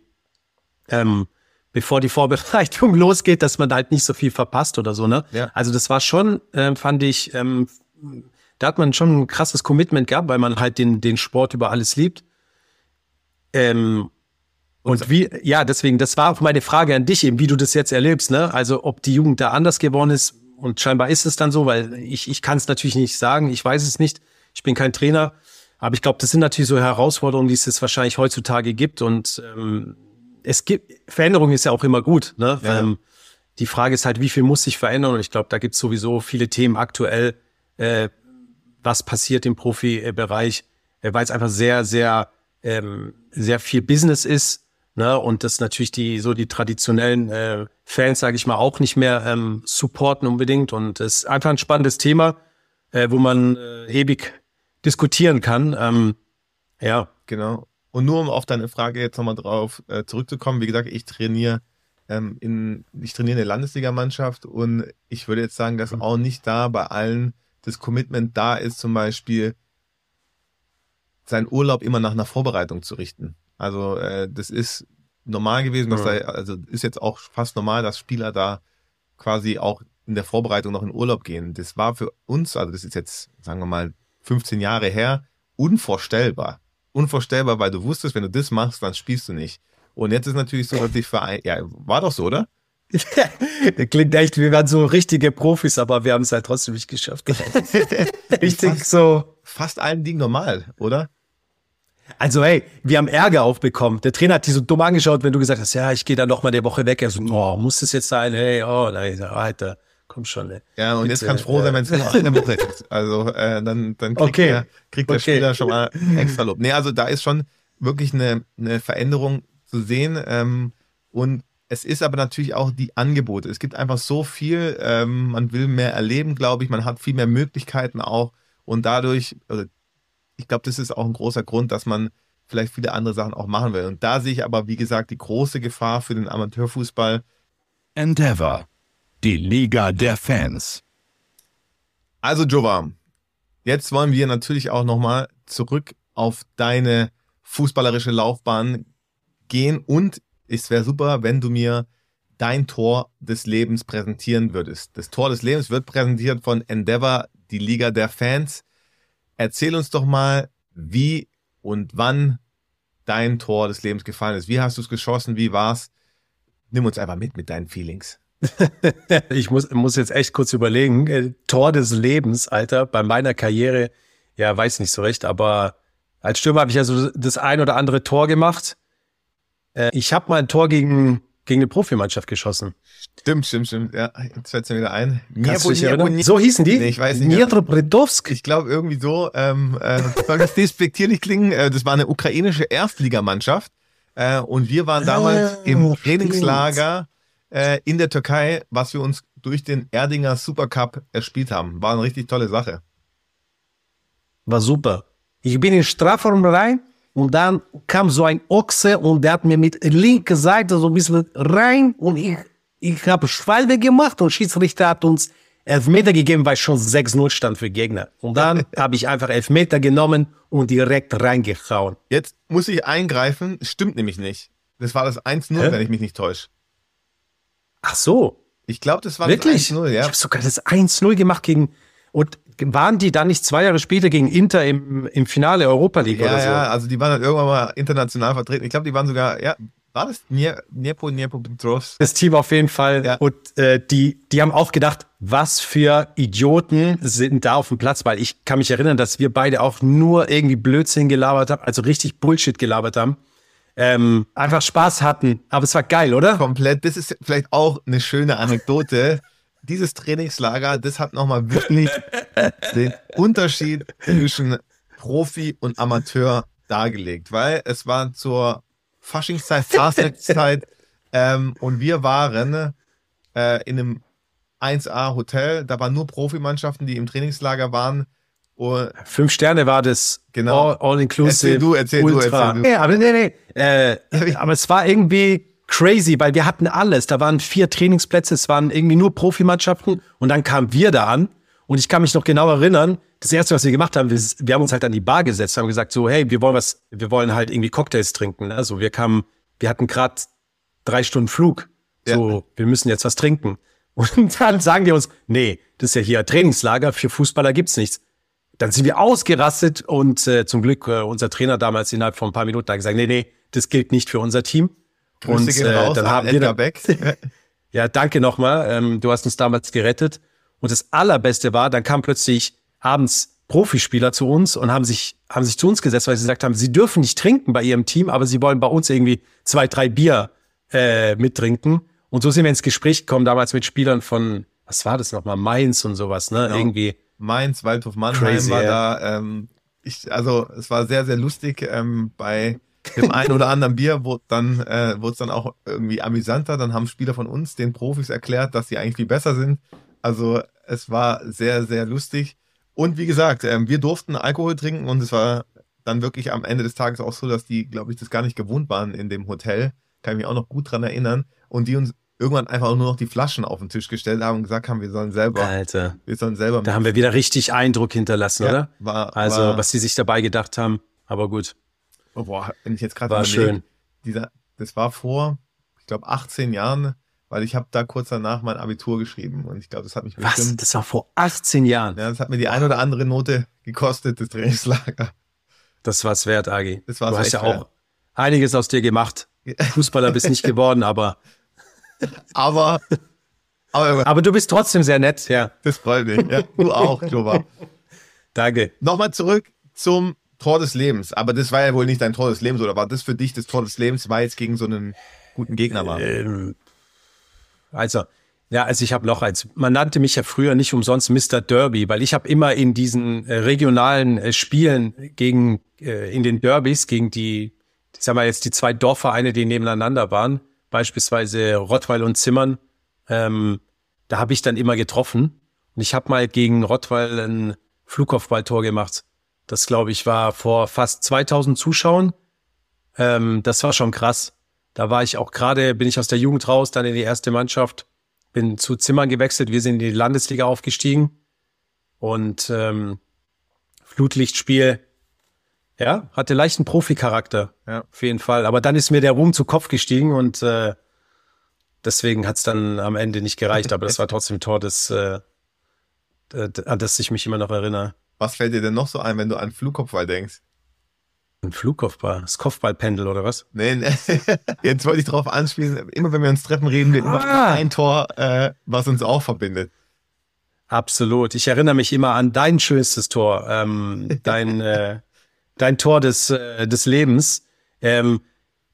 Speaker 2: ähm, bevor die Vorbereitung losgeht, dass man halt nicht so viel verpasst oder so. Ne? Ja. Also das war schon, äh, fand ich, ähm, da hat man schon ein krasses Commitment gehabt, weil man halt den, den Sport über alles liebt. Ähm, und wie, ja, deswegen, das war auch meine Frage an dich eben, wie du das jetzt erlebst, ne? Also, ob die Jugend da anders geworden ist. Und scheinbar ist es dann so, weil ich, ich kann es natürlich nicht sagen, ich weiß es nicht. Ich bin kein Trainer. Aber ich glaube, das sind natürlich so Herausforderungen, die es wahrscheinlich heutzutage gibt. Und ähm, es gibt, Veränderung ist ja auch immer gut. Ne? Ja. Ähm, die Frage ist halt, wie viel muss sich verändern? Und ich glaube, da gibt es sowieso viele Themen aktuell, äh, was passiert im Profibereich, äh, weil es einfach sehr, sehr, ähm, sehr viel Business ist. Ne? Und das natürlich die so die traditionellen äh, Fans, sage ich mal, auch nicht mehr ähm, supporten unbedingt. Und es ist einfach ein spannendes Thema, äh, wo man äh, ewig diskutieren kann. Ähm, ja.
Speaker 1: Genau. Und nur um auf deine Frage jetzt nochmal drauf äh, zurückzukommen, wie gesagt, ich trainiere ähm, in, ich trainiere eine Landesligamannschaft und ich würde jetzt sagen, dass auch nicht da bei allen das Commitment da ist, zum Beispiel seinen Urlaub immer nach einer Vorbereitung zu richten. Also äh, das ist normal gewesen, dass ja. da, also ist jetzt auch fast normal, dass Spieler da quasi auch in der Vorbereitung noch in Urlaub gehen. Das war für uns, also das ist jetzt, sagen wir mal, 15 Jahre her, unvorstellbar. Unvorstellbar, weil du wusstest, wenn du das machst, dann spielst du nicht. Und jetzt ist natürlich so, dass die Verein, ja, war doch so, oder?
Speaker 2: Der klingt echt, wir waren so richtige Profis, aber wir haben es halt trotzdem nicht geschafft.
Speaker 1: Richtig fast, so. Fast allen Dingen normal, oder?
Speaker 2: Also hey, wir haben Ärger aufbekommen. Der Trainer hat dich so dumm angeschaut, wenn du gesagt hast, ja, ich gehe dann noch mal der Woche weg. Er so, oh, muss das jetzt sein? Hey, oh, nein, Alter, komm schon. Ey.
Speaker 1: Ja, und Bitte, jetzt kannst du froh sein, wenn es nur eine Woche ist. Also äh, dann, dann kriegt, okay. der, kriegt der okay. Spieler schon mal extra Lob. Nee, also da ist schon wirklich eine, eine Veränderung zu sehen. Ähm, und es ist aber natürlich auch die Angebote. Es gibt einfach so viel, ähm, man will mehr erleben, glaube ich, man hat viel mehr Möglichkeiten auch und dadurch, also ich glaube, das ist auch ein großer Grund, dass man vielleicht viele andere Sachen auch machen will. Und da sehe ich aber, wie gesagt, die große Gefahr für den Amateurfußball,
Speaker 3: Endeavor, die Liga der Fans.
Speaker 1: Also Jova, jetzt wollen wir natürlich auch nochmal zurück auf deine fußballerische Laufbahn gehen und es wäre super, wenn du mir dein Tor des Lebens präsentieren würdest. Das Tor des Lebens wird präsentiert von Endeavor, die Liga der Fans. Erzähl uns doch mal, wie und wann dein Tor des Lebens gefallen ist. Wie hast du es geschossen? Wie war's? Nimm uns einfach mit mit deinen Feelings.
Speaker 2: ich muss, muss jetzt echt kurz überlegen. Äh, Tor des Lebens, Alter, bei meiner Karriere, ja, weiß nicht so recht, aber als Stürmer habe ich also das ein oder andere Tor gemacht. Äh, ich habe mal ein Tor gegen, gegen eine Profimannschaft geschossen.
Speaker 1: Stimmt, stimmt, stimmt. Ja, jetzt fällt mir wieder ein.
Speaker 2: So hießen die?
Speaker 1: Nee, ich weiß nicht.
Speaker 2: Niedrebredowsk.
Speaker 1: Ich glaube irgendwie so. Ähm, äh, soll das despektierlich klingen? Äh, das war eine ukrainische Erstligamannschaft. Äh, und wir waren damals
Speaker 2: Ah,
Speaker 1: im Trainingslager äh, in der Türkei, was wir uns durch den Erdinger Supercup erspielt haben. War eine richtig tolle Sache.
Speaker 2: War super. Ich bin in Strafraum rein und dann kam so ein Ochse und der hat mir mit linker Seite so ein bisschen rein und ich, ich habe Schwalbe gemacht und Schiedsrichter hat uns Elfmeter gegeben, weil schon 6-0 stand für Gegner. Und dann habe ich einfach Elfmeter genommen und direkt reingehauen.
Speaker 1: Jetzt muss ich eingreifen. Stimmt nämlich nicht. Das war das 1-0,
Speaker 2: Hä?
Speaker 1: wenn ich mich nicht täusche.
Speaker 2: Ach so,
Speaker 1: Ich glaube, das war
Speaker 2: wirklich?
Speaker 1: das 1-0,
Speaker 2: Ich
Speaker 1: ja.
Speaker 2: habe sogar das 1-0 gemacht gegen und waren die dann nicht zwei Jahre später gegen Inter im, im Finale Europa League
Speaker 1: Ja,
Speaker 2: oder so?
Speaker 1: ja, also die waren dann irgendwann mal international vertreten. Ich glaube, die waren sogar, ja, war das Dnie- Dniepo, Dniepo Petrovsk?
Speaker 2: das Team auf jeden Fall.
Speaker 1: Ja.
Speaker 2: Und äh, die, die haben auch gedacht, was für Idioten sind da auf dem Platz, weil ich kann mich erinnern, dass wir beide auch nur irgendwie Blödsinn gelabert haben, also richtig Bullshit gelabert haben. Ähm, einfach Spaß hatten, aber es war geil, oder?
Speaker 1: komplett. Das ist vielleicht auch eine schöne Anekdote. Dieses Trainingslager, das hat nochmal wirklich den Unterschied zwischen Profi und Amateur dargelegt, weil es war zur Faschingszeit, Fastnachtzeit ähm, und wir waren äh, in einem 1A Hotel. Da waren nur Profimannschaften, die im Trainingslager waren. Und
Speaker 2: Fünf Sterne war das.
Speaker 1: Genau.
Speaker 2: All, all inclusive.
Speaker 1: Erzähl du, erzähl du,
Speaker 2: Ultra.
Speaker 1: erzähl du.
Speaker 2: Ja, aber nee, nee. Äh, aber es war irgendwie crazy, weil wir hatten alles. Da waren vier Trainingsplätze, es waren irgendwie nur Profimannschaften und dann kamen wir da an. Und ich kann mich noch genau erinnern, das erste, was wir gemacht haben, wir, wir haben uns halt an die Bar gesetzt, haben gesagt so, hey, wir wollen was, wir wollen halt irgendwie Cocktails trinken. Also wir kamen, wir hatten gerade drei Stunden Flug. So, wir müssen jetzt was trinken. Und dann sagen die uns, nee, das ist ja hier ein Trainingslager, für Fußballer gibt's nichts. Dann sind wir ausgerastet und äh, zum Glück äh, unser Trainer damals innerhalb von ein paar Minuten hat gesagt, nee, nee, das gilt nicht für unser Team.
Speaker 1: Grüße
Speaker 2: und äh, dann
Speaker 1: an
Speaker 2: haben wir dann, ja, danke nochmal. Ähm, du hast uns damals gerettet. Und das Allerbeste war, dann kamen plötzlich abends Profispieler zu uns und haben sich, haben sich zu uns gesetzt, weil sie gesagt haben, sie dürfen nicht trinken bei ihrem Team, aber sie wollen bei uns irgendwie zwei, drei Bier äh, mittrinken. Und so sind wir ins Gespräch gekommen, damals mit Spielern von, was war das nochmal, Mainz und sowas, ne?
Speaker 1: Genau.
Speaker 2: Irgendwie.
Speaker 1: Mainz, Waldhof Mannheim
Speaker 2: Crazy,
Speaker 1: war
Speaker 2: ja.
Speaker 1: da. Ähm, ich, also es war sehr, sehr lustig. Ähm, bei dem einen oder anderen Bier wurde dann äh, wurde es dann auch irgendwie amüsanter. Dann haben Spieler von uns den Profis erklärt, dass sie eigentlich viel besser sind. Also es war sehr, sehr lustig. Und wie gesagt, ähm, wir durften Alkohol trinken und es war dann wirklich am Ende des Tages auch so, dass die, glaube ich, das gar nicht gewohnt waren in dem Hotel. Kann ich mich auch noch gut dran erinnern. Und die uns irgendwann einfach nur noch die Flaschen auf den Tisch gestellt haben und gesagt haben, wir sollen selber,
Speaker 2: Alter.
Speaker 1: wir sollen selber
Speaker 2: Da haben wir wieder richtig Eindruck hinterlassen,
Speaker 1: Ja,
Speaker 2: oder?
Speaker 1: war-
Speaker 2: also,
Speaker 1: war-
Speaker 2: was sie sich dabei gedacht haben. Aber gut.
Speaker 1: Oh, boah, wenn ich jetzt gerade
Speaker 2: War schön.
Speaker 1: Dieser, das war vor, ich glaube, 18 Jahren, weil ich habe da kurz danach mein Abitur geschrieben und ich glaube, das hat mich
Speaker 2: Was?
Speaker 1: bestimmt,
Speaker 2: Das war vor 18 Jahren.
Speaker 1: ja, das hat mir die ein oder andere Note gekostet, das Trainingslager.
Speaker 2: Das war's wert, Agi.
Speaker 1: Das war's
Speaker 2: du hast ja
Speaker 1: wert.
Speaker 2: auch einiges aus dir gemacht. Fußballer bist nicht geworden, aber,
Speaker 1: Aber, aber
Speaker 2: aber du bist trotzdem sehr nett, ja.
Speaker 1: das freut mich. Ja, du auch, Jova.
Speaker 2: Danke.
Speaker 1: Nochmal zurück zum Tor des Lebens. Aber das war ja wohl nicht dein Tor des Lebens, oder war das für dich das Tor des Lebens, weil es gegen so einen guten Gegner war?
Speaker 2: Ähm, also, ja, also ich habe noch eins. Man nannte mich ja früher nicht umsonst Mr. Derby, weil ich habe immer in diesen äh, regionalen äh, Spielen gegen äh, in den Derbys gegen die, ich sag mal jetzt die zwei Dorfvereine, die nebeneinander waren, beispielsweise Rottweil und Zimmern, ähm, da habe ich dann immer getroffen. Und ich habe mal gegen Rottweil ein Flugkopfballtor gemacht. Das glaube ich war vor fast 2000 Zuschauern. Ähm, das war schon krass. Da war ich auch gerade, bin ich aus der Jugend raus, dann in die erste Mannschaft. bin zu Zimmern gewechselt. Wir sind in die Landesliga aufgestiegen und ähm, Flutlichtspiel, ja, hatte leichten Profi-Charakter,
Speaker 1: Ja.
Speaker 2: auf jeden Fall. Aber dann ist mir der Ruhm zu Kopf gestiegen und äh, deswegen hat's dann am Ende nicht gereicht. Aber das war trotzdem ein Tor, das, äh, an das ich mich immer noch erinnere.
Speaker 1: Was fällt dir denn noch so ein, wenn du an Flugkopfball denkst?
Speaker 2: Ein Flugkopfball, das Kopfballpendel oder was?
Speaker 1: Nee, nee. jetzt wollte ich darauf anspielen. Immer wenn wir uns treffen, reden wir immer
Speaker 2: Ah.
Speaker 1: über ein Tor, äh, was uns auch verbindet.
Speaker 2: Absolut. Ich erinnere mich immer an dein schönstes Tor, ähm, dein, äh, dein Tor des, äh, des Lebens. Ähm,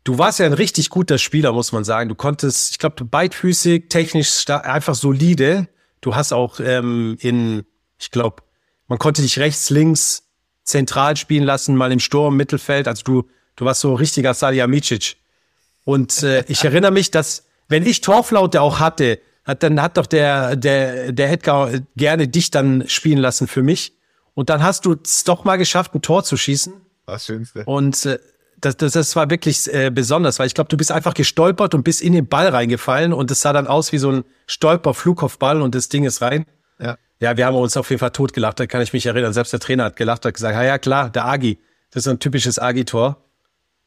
Speaker 2: du warst ja ein richtig guter Spieler, muss man sagen. Du konntest, ich glaube, beidfüßig, technisch einfach solide. Du hast auch ähm, in, ich glaube, man konnte dich rechts, links zentral spielen lassen, mal im Sturm, Mittelfeld. Also du, du warst so richtiger Salihamidzic. Und äh, ich erinnere mich, dass wenn ich Torflaute auch hatte, hat, dann hat doch der, der, der Edgar gerne dich dann spielen lassen für mich. Und dann hast du es doch mal geschafft, ein Tor zu schießen.
Speaker 1: Das Schönste.
Speaker 2: Und äh, das, das, das war wirklich äh, besonders, weil ich glaube, du bist einfach gestolpert und bist in den Ball reingefallen und es sah dann aus wie so ein Stolper-Flugkopfball und das Ding ist rein.
Speaker 1: Ja.
Speaker 2: Ja, wir haben uns auf jeden Fall totgelacht, da kann ich mich erinnern. Selbst der Trainer hat gelacht, hat gesagt, ja, ja klar, der Agi. Das ist ein typisches Agi-Tor.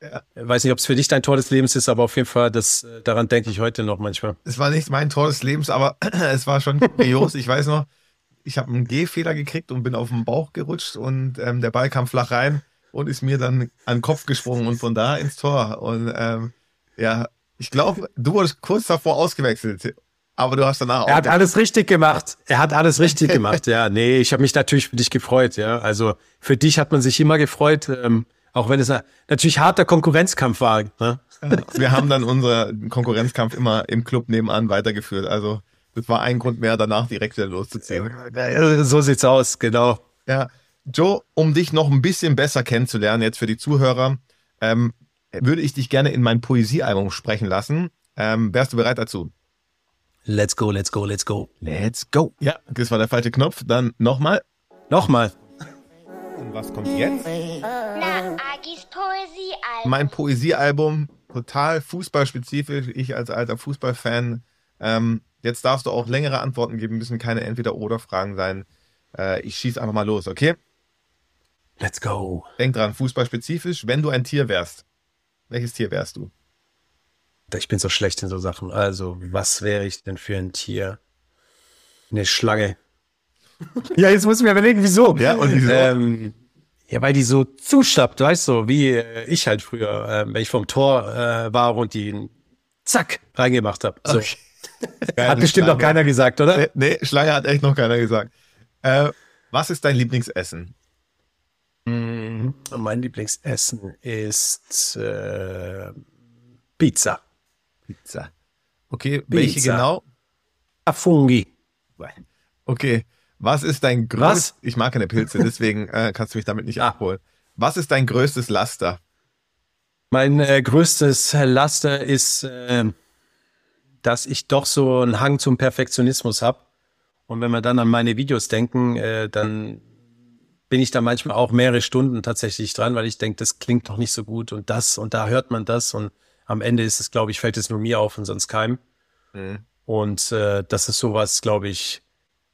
Speaker 1: Ja.
Speaker 2: Weiß nicht, ob es für dich dein Tor des Lebens ist, aber auf jeden Fall, das, äh, daran denke ich heute noch manchmal.
Speaker 1: Es war nicht mein Tor des Lebens, aber es war schon kurios. Ich weiß noch, ich habe einen Gehfehler gekriegt und bin auf den Bauch gerutscht und ähm, der Ball kam flach rein und ist mir dann an den Kopf gesprungen und von da ins Tor. Und ähm, ja, ich glaube, du wurdest kurz davor ausgewechselt, aber du hast danach
Speaker 2: Er
Speaker 1: auch.
Speaker 2: hat alles richtig gemacht. Er hat alles richtig gemacht. Ja, nee, ich habe mich natürlich für dich gefreut. Ja, also für dich hat man sich immer gefreut, ähm, auch wenn es natürlich harter Konkurrenzkampf war. Ne?
Speaker 1: Wir haben dann unseren Konkurrenzkampf immer im Club nebenan weitergeführt. Also das war ein Grund mehr, danach direkt wieder loszuziehen.
Speaker 2: So sieht's aus, genau.
Speaker 1: Ja, Joe, um dich noch ein bisschen besser kennenzulernen, jetzt für die Zuhörer, ähm, würde ich dich gerne in mein Poesiealbum sprechen lassen. Ähm, wärst du bereit dazu?
Speaker 2: Let's go, let's go, let's go.
Speaker 1: Let's go. Ja, das war der falsche Knopf. Dann nochmal.
Speaker 2: Nochmal.
Speaker 1: Und was kommt jetzt?
Speaker 4: Na, Agis Poesiealbum.
Speaker 1: Mein Poesiealbum, total fußballspezifisch. Ich als alter Fußballfan. Ähm, jetzt darfst du auch längere Antworten geben, müssen keine Entweder-Oder-Fragen sein. Äh, ich schieß einfach mal los, okay?
Speaker 2: Let's go.
Speaker 1: Denk dran, fußballspezifisch. Wenn du ein Tier wärst, welches Tier wärst du?
Speaker 2: Ich bin so schlecht in so Sachen. Also, was wäre ich denn für ein Tier? Eine Schlange. ja, jetzt muss ich mir überlegen, wieso.
Speaker 1: Ja, und wieso?
Speaker 2: Ähm, ja, weil die so zuschnappt, weißt du, wie äh, ich halt früher, äh, wenn ich vom Tor äh, war und die zack reingemacht habe. So. Hat bestimmt noch keiner gesagt, oder?
Speaker 1: Nee, nee, Schlange hat echt noch keiner gesagt. Äh, was ist dein Lieblingsessen?
Speaker 2: Mm, Mein Lieblingsessen ist äh, Pizza.
Speaker 1: Pizza. Okay, welche
Speaker 2: Pizza.
Speaker 1: genau?
Speaker 2: Fungi.
Speaker 1: Okay, was ist dein größtes... Ich mag keine Pilze, deswegen äh, kannst du mich damit nicht
Speaker 2: Ah.
Speaker 1: abholen. Was ist dein größtes Laster?
Speaker 2: Mein äh, größtes Laster ist, äh, dass ich doch so einen Hang zum Perfektionismus habe. Und wenn wir dann an meine Videos denken, äh, dann bin ich da manchmal auch mehrere Stunden tatsächlich dran, weil ich denke, das klingt doch nicht so gut und das und da hört man das und am Ende ist es, glaube ich, fällt es nur mir auf und sonst keinem.
Speaker 1: Mhm.
Speaker 2: Und äh, das ist sowas, glaube ich,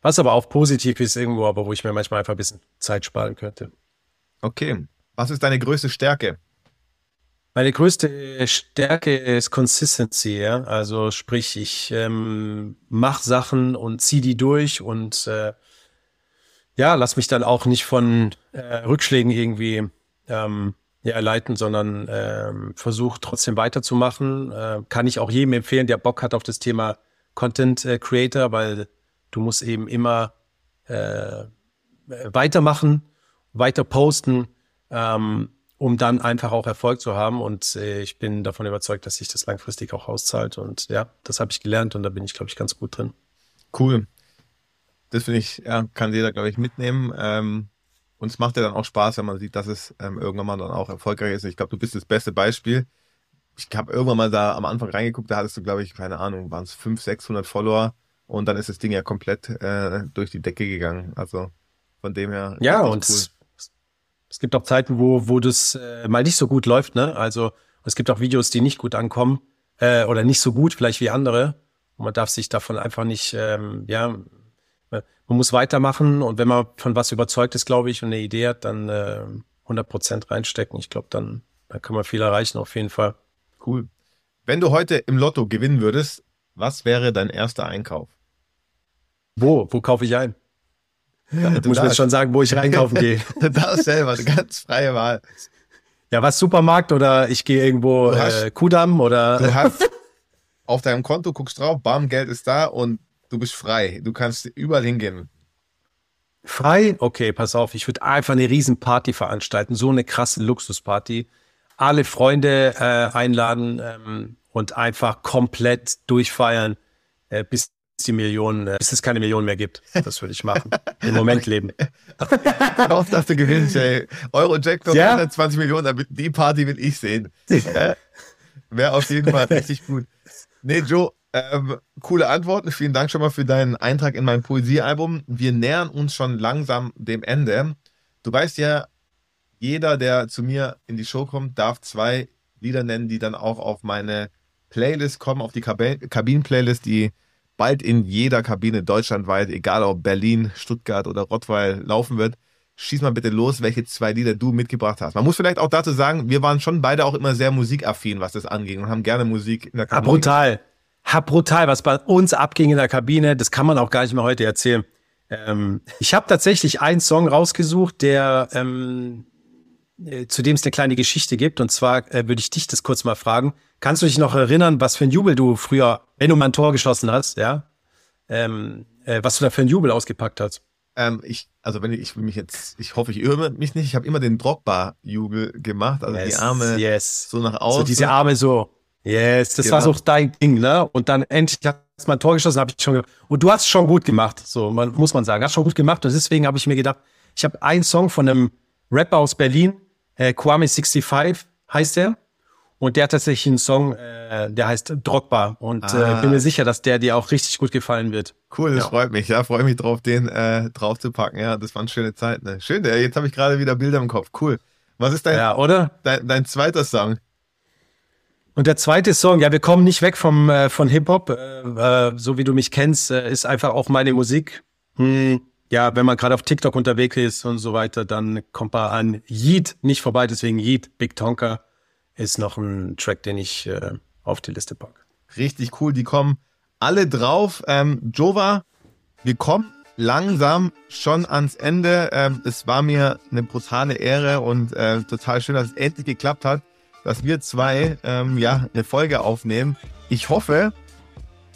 Speaker 2: was aber auch positiv ist irgendwo, aber wo ich mir manchmal einfach ein bisschen Zeit sparen könnte.
Speaker 1: Okay, was ist deine größte Stärke?
Speaker 2: Meine größte Stärke ist Consistency, ja. Also sprich, ich ähm, mache Sachen und zieh die durch und äh, ja, lass mich dann auch nicht von äh, Rückschlägen irgendwie ähm, ja, leiten, sondern ähm, versuche trotzdem weiterzumachen. Äh, kann ich auch jedem empfehlen, der Bock hat auf das Thema Content äh, Creator, weil du musst eben immer äh, weitermachen, weiter posten, ähm, um dann einfach auch Erfolg zu haben. Und äh, ich bin davon überzeugt, dass sich das langfristig auch auszahlt. Und ja, das habe ich gelernt und da bin ich, glaube ich, ganz gut drin.
Speaker 1: Cool. Das finde ich, ja, kann jeder, glaube ich, mitnehmen. Ähm, und es macht ja dann auch Spaß, wenn man sieht, dass es ähm, irgendwann mal dann auch erfolgreich ist. Ich glaube, du bist das beste Beispiel. Ich habe irgendwann mal da am Anfang reingeguckt, da hattest du, glaube ich, keine Ahnung, waren es 500, 600 Follower und dann ist das Ding ja komplett äh, durch die Decke gegangen. Also von dem her.
Speaker 2: Ja, und es, es gibt auch Zeiten, wo, wo das äh, mal nicht so gut läuft, ne? Also es gibt auch Videos, die nicht gut ankommen äh, oder nicht so gut, vielleicht wie andere. Und man darf sich davon einfach nicht, ähm, ja, man muss weitermachen und wenn man von was überzeugt ist, glaube ich, und eine Idee hat, dann äh, 100 Prozent reinstecken. Ich glaube, dann, dann kann man viel erreichen, auf jeden Fall.
Speaker 1: Cool. Wenn du heute im Lotto gewinnen würdest, was wäre dein erster Einkauf?
Speaker 2: Wo? Wo kaufe ich ein?
Speaker 1: Ja,
Speaker 2: Du musst mir jetzt schon sagen, wo ich reinkaufen gehe.
Speaker 1: Du darfst selber, eine ganz freie Wahl.
Speaker 2: Ja, was Supermarkt oder ich gehe irgendwo
Speaker 1: Du hast-
Speaker 2: äh, Kudamm oder
Speaker 1: Du hast auf deinem Konto, guckst drauf, bam, Geld ist da und du bist frei. Du kannst überall hingehen.
Speaker 2: frei? Okay, pass auf, ich würde einfach eine Riesenparty veranstalten, so eine krasse Luxusparty. Alle Freunde äh, einladen ähm, und einfach komplett durchfeiern, äh, bis die Millionen, äh, bis es keine Millionen mehr gibt. Das würde ich machen. Im Moment leben.
Speaker 1: Auf, dass du gewinnst, ey. Euro Jackpot,
Speaker 2: Ja.
Speaker 1: 120 Millionen, damit- die Party will ich sehen. Ja. Wäre auf jeden Fall richtig gut. Nee, Joe, ähm, coole Antworten. Vielen Dank schon mal für deinen Eintrag in mein Poesiealbum. Wir nähern uns schon langsam dem Ende. Du weißt ja, jeder, der zu mir in die Show kommt, darf zwei Lieder nennen, die dann auch auf meine Playlist kommen, auf die Kabinen-Playlist, die bald in jeder Kabine deutschlandweit, egal ob Berlin, Stuttgart oder Rottweil, laufen wird. Schieß mal bitte los, welche zwei Lieder du mitgebracht hast. Man muss vielleicht auch dazu sagen, wir waren schon beide auch immer sehr musikaffin, was das angeht und haben gerne Musik in der
Speaker 2: Ha, brutal. Ha, brutal, was bei uns abging in der Kabine, das kann man auch gar nicht mehr heute erzählen. Ähm, ich habe tatsächlich einen Song rausgesucht, der ähm, äh, zu dem es eine kleine Geschichte gibt. Und zwar äh, würde ich dich das kurz mal fragen. Kannst du dich noch erinnern, was für ein Jubel du früher, wenn du mal ein Tor geschossen hast, ja, ähm, äh, was du da für ein Jubel ausgepackt hast?
Speaker 1: Ähm, ich, also wenn ich, ich mich jetzt, ich hoffe, ich irre mich nicht, ich habe immer den Drogba-Jubel gemacht, also die Arme
Speaker 2: yes.
Speaker 1: so nach außen.
Speaker 2: So diese Arme so. Yes, das
Speaker 1: Genau.
Speaker 2: war so dein Ding, ne? Und dann endlich hast mal ein Tor geschossen, habe ich schon und du hast schon gut gemacht, so man, muss man sagen, hast schon gut gemacht und deswegen habe ich mir gedacht, ich habe einen Song von einem Rapper aus Berlin, äh, Kwame 65 heißt der und der hat tatsächlich einen Song, äh, der heißt Drogba und
Speaker 1: Ah.
Speaker 2: äh, bin mir sicher, dass der dir auch richtig gut gefallen wird.
Speaker 1: Cool, das
Speaker 2: Ja.
Speaker 1: freut mich. Ja, freue mich drauf, den äh, drauf zu packen. Ja, das waren schöne Zeiten. Ne? Schön, ja, jetzt habe ich gerade wieder Bilder im Kopf. Cool. Was ist dein,
Speaker 2: Ja, oder?
Speaker 1: dein, dein zweiter Song?
Speaker 2: Und der zweite Song, ja, wir kommen nicht weg vom äh, von Hip Hop, äh, äh, so wie du mich kennst, äh, ist einfach auch meine Musik. Hm, ja, wenn man gerade auf TikTok unterwegs ist und so weiter, dann kommt man an Yeet nicht vorbei, deswegen Yeet, Big Tonka ist noch ein Track, den ich äh, auf die Liste packe.
Speaker 1: Richtig cool, die kommen alle drauf. Ähm, Jova, wir kommen langsam schon ans Ende. Ähm, es war mir eine brutale Ehre und äh, total schön, dass es endlich geklappt hat, dass wir zwei ähm, ja eine Folge aufnehmen. Ich hoffe,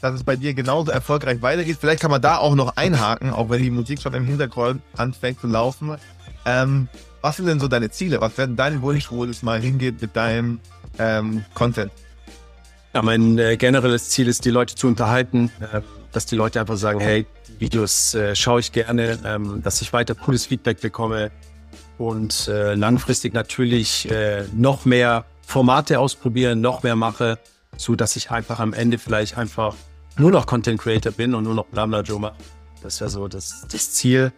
Speaker 1: dass es bei dir genauso erfolgreich weitergeht. Vielleicht kann man da auch noch einhaken, auch wenn die Musik schon im Hintergrund anfängt zu laufen. Ähm, was sind denn so deine Ziele? Was werden dein Wunsch, wo es mal hingeht mit deinem ähm, Content?
Speaker 2: Ja, mein äh, generelles Ziel ist, die Leute zu unterhalten, äh, dass die Leute einfach sagen, hey, Videos äh, schaue ich gerne, ähm, dass ich weiter cooles Feedback bekomme und äh, langfristig natürlich äh, noch mehr Formate ausprobieren, noch mehr mache, so dass ich einfach am Ende vielleicht einfach nur noch Content Creator bin und nur noch Blabla Joe mache. Das wäre so das, das Ziel.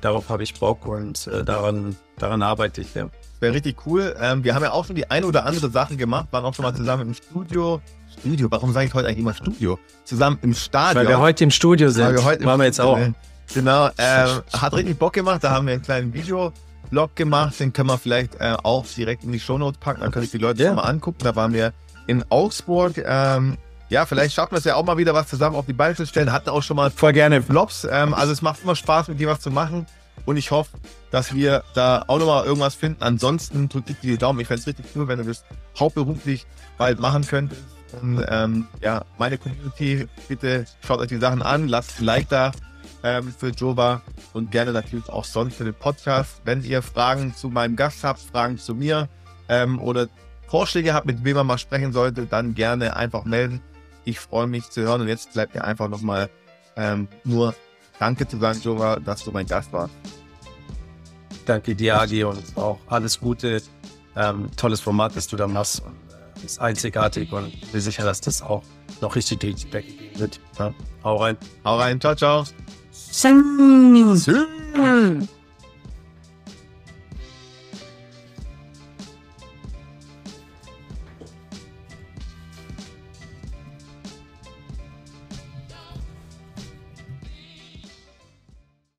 Speaker 2: Darauf habe ich Bock und äh, daran, daran arbeite ich. Ja.
Speaker 1: Wäre richtig cool. Ähm, wir haben ja auch schon die eine oder andere Sache gemacht, waren auch schon mal zusammen im Studio. Studio, warum sage ich heute eigentlich immer Studio? Zusammen im Stadion.
Speaker 2: Weil wir heute im Studio sind,
Speaker 1: Weil wir heute
Speaker 2: machen wir jetzt auch.
Speaker 1: Genau, ähm, hat richtig Bock gemacht. Da haben wir einen kleinen Videoblog gemacht. Den können wir vielleicht äh, auch direkt in die Shownotes packen. Dann können sich die Leute
Speaker 2: Ja.
Speaker 1: schon mal angucken. Da waren wir in Augsburg. Ähm, ja, vielleicht schaffen wir es ja auch mal wieder was zusammen auf die Beine zu stellen. Hatten auch schon mal
Speaker 2: Voll gerne.
Speaker 1: Flops. Ähm, also es macht immer Spaß, mit dir was zu machen. Und ich hoffe, dass wir da auch nochmal irgendwas finden. Ansonsten drück ich dir die Daumen. Ich fände es richtig cool, wenn du das hauptberuflich bald machen könntest. Und ähm, ja, meine Community, bitte schaut euch die Sachen an, lasst ein Like da ähm, für Jova und gerne natürlich auch sonst für den Podcast. Wenn ihr Fragen zu meinem Gast habt, Fragen zu mir ähm, oder Vorschläge habt, mit wem man mal sprechen sollte, dann gerne einfach melden. Ich freue mich zu hören und jetzt bleibt mir einfach nochmal ähm, nur Danke zu sagen, Jova, dass du mein Gast warst.
Speaker 2: Danke dir, Agi, und auch alles Gute. Ähm, tolles Format, das du da machst. Und, äh, ist einzigartig und bin sicher, dass das auch noch richtig Feedback wird. Ja, hau rein.
Speaker 1: Hau rein, ciao, ciao.
Speaker 2: 쌩.
Speaker 1: 쌩. 음.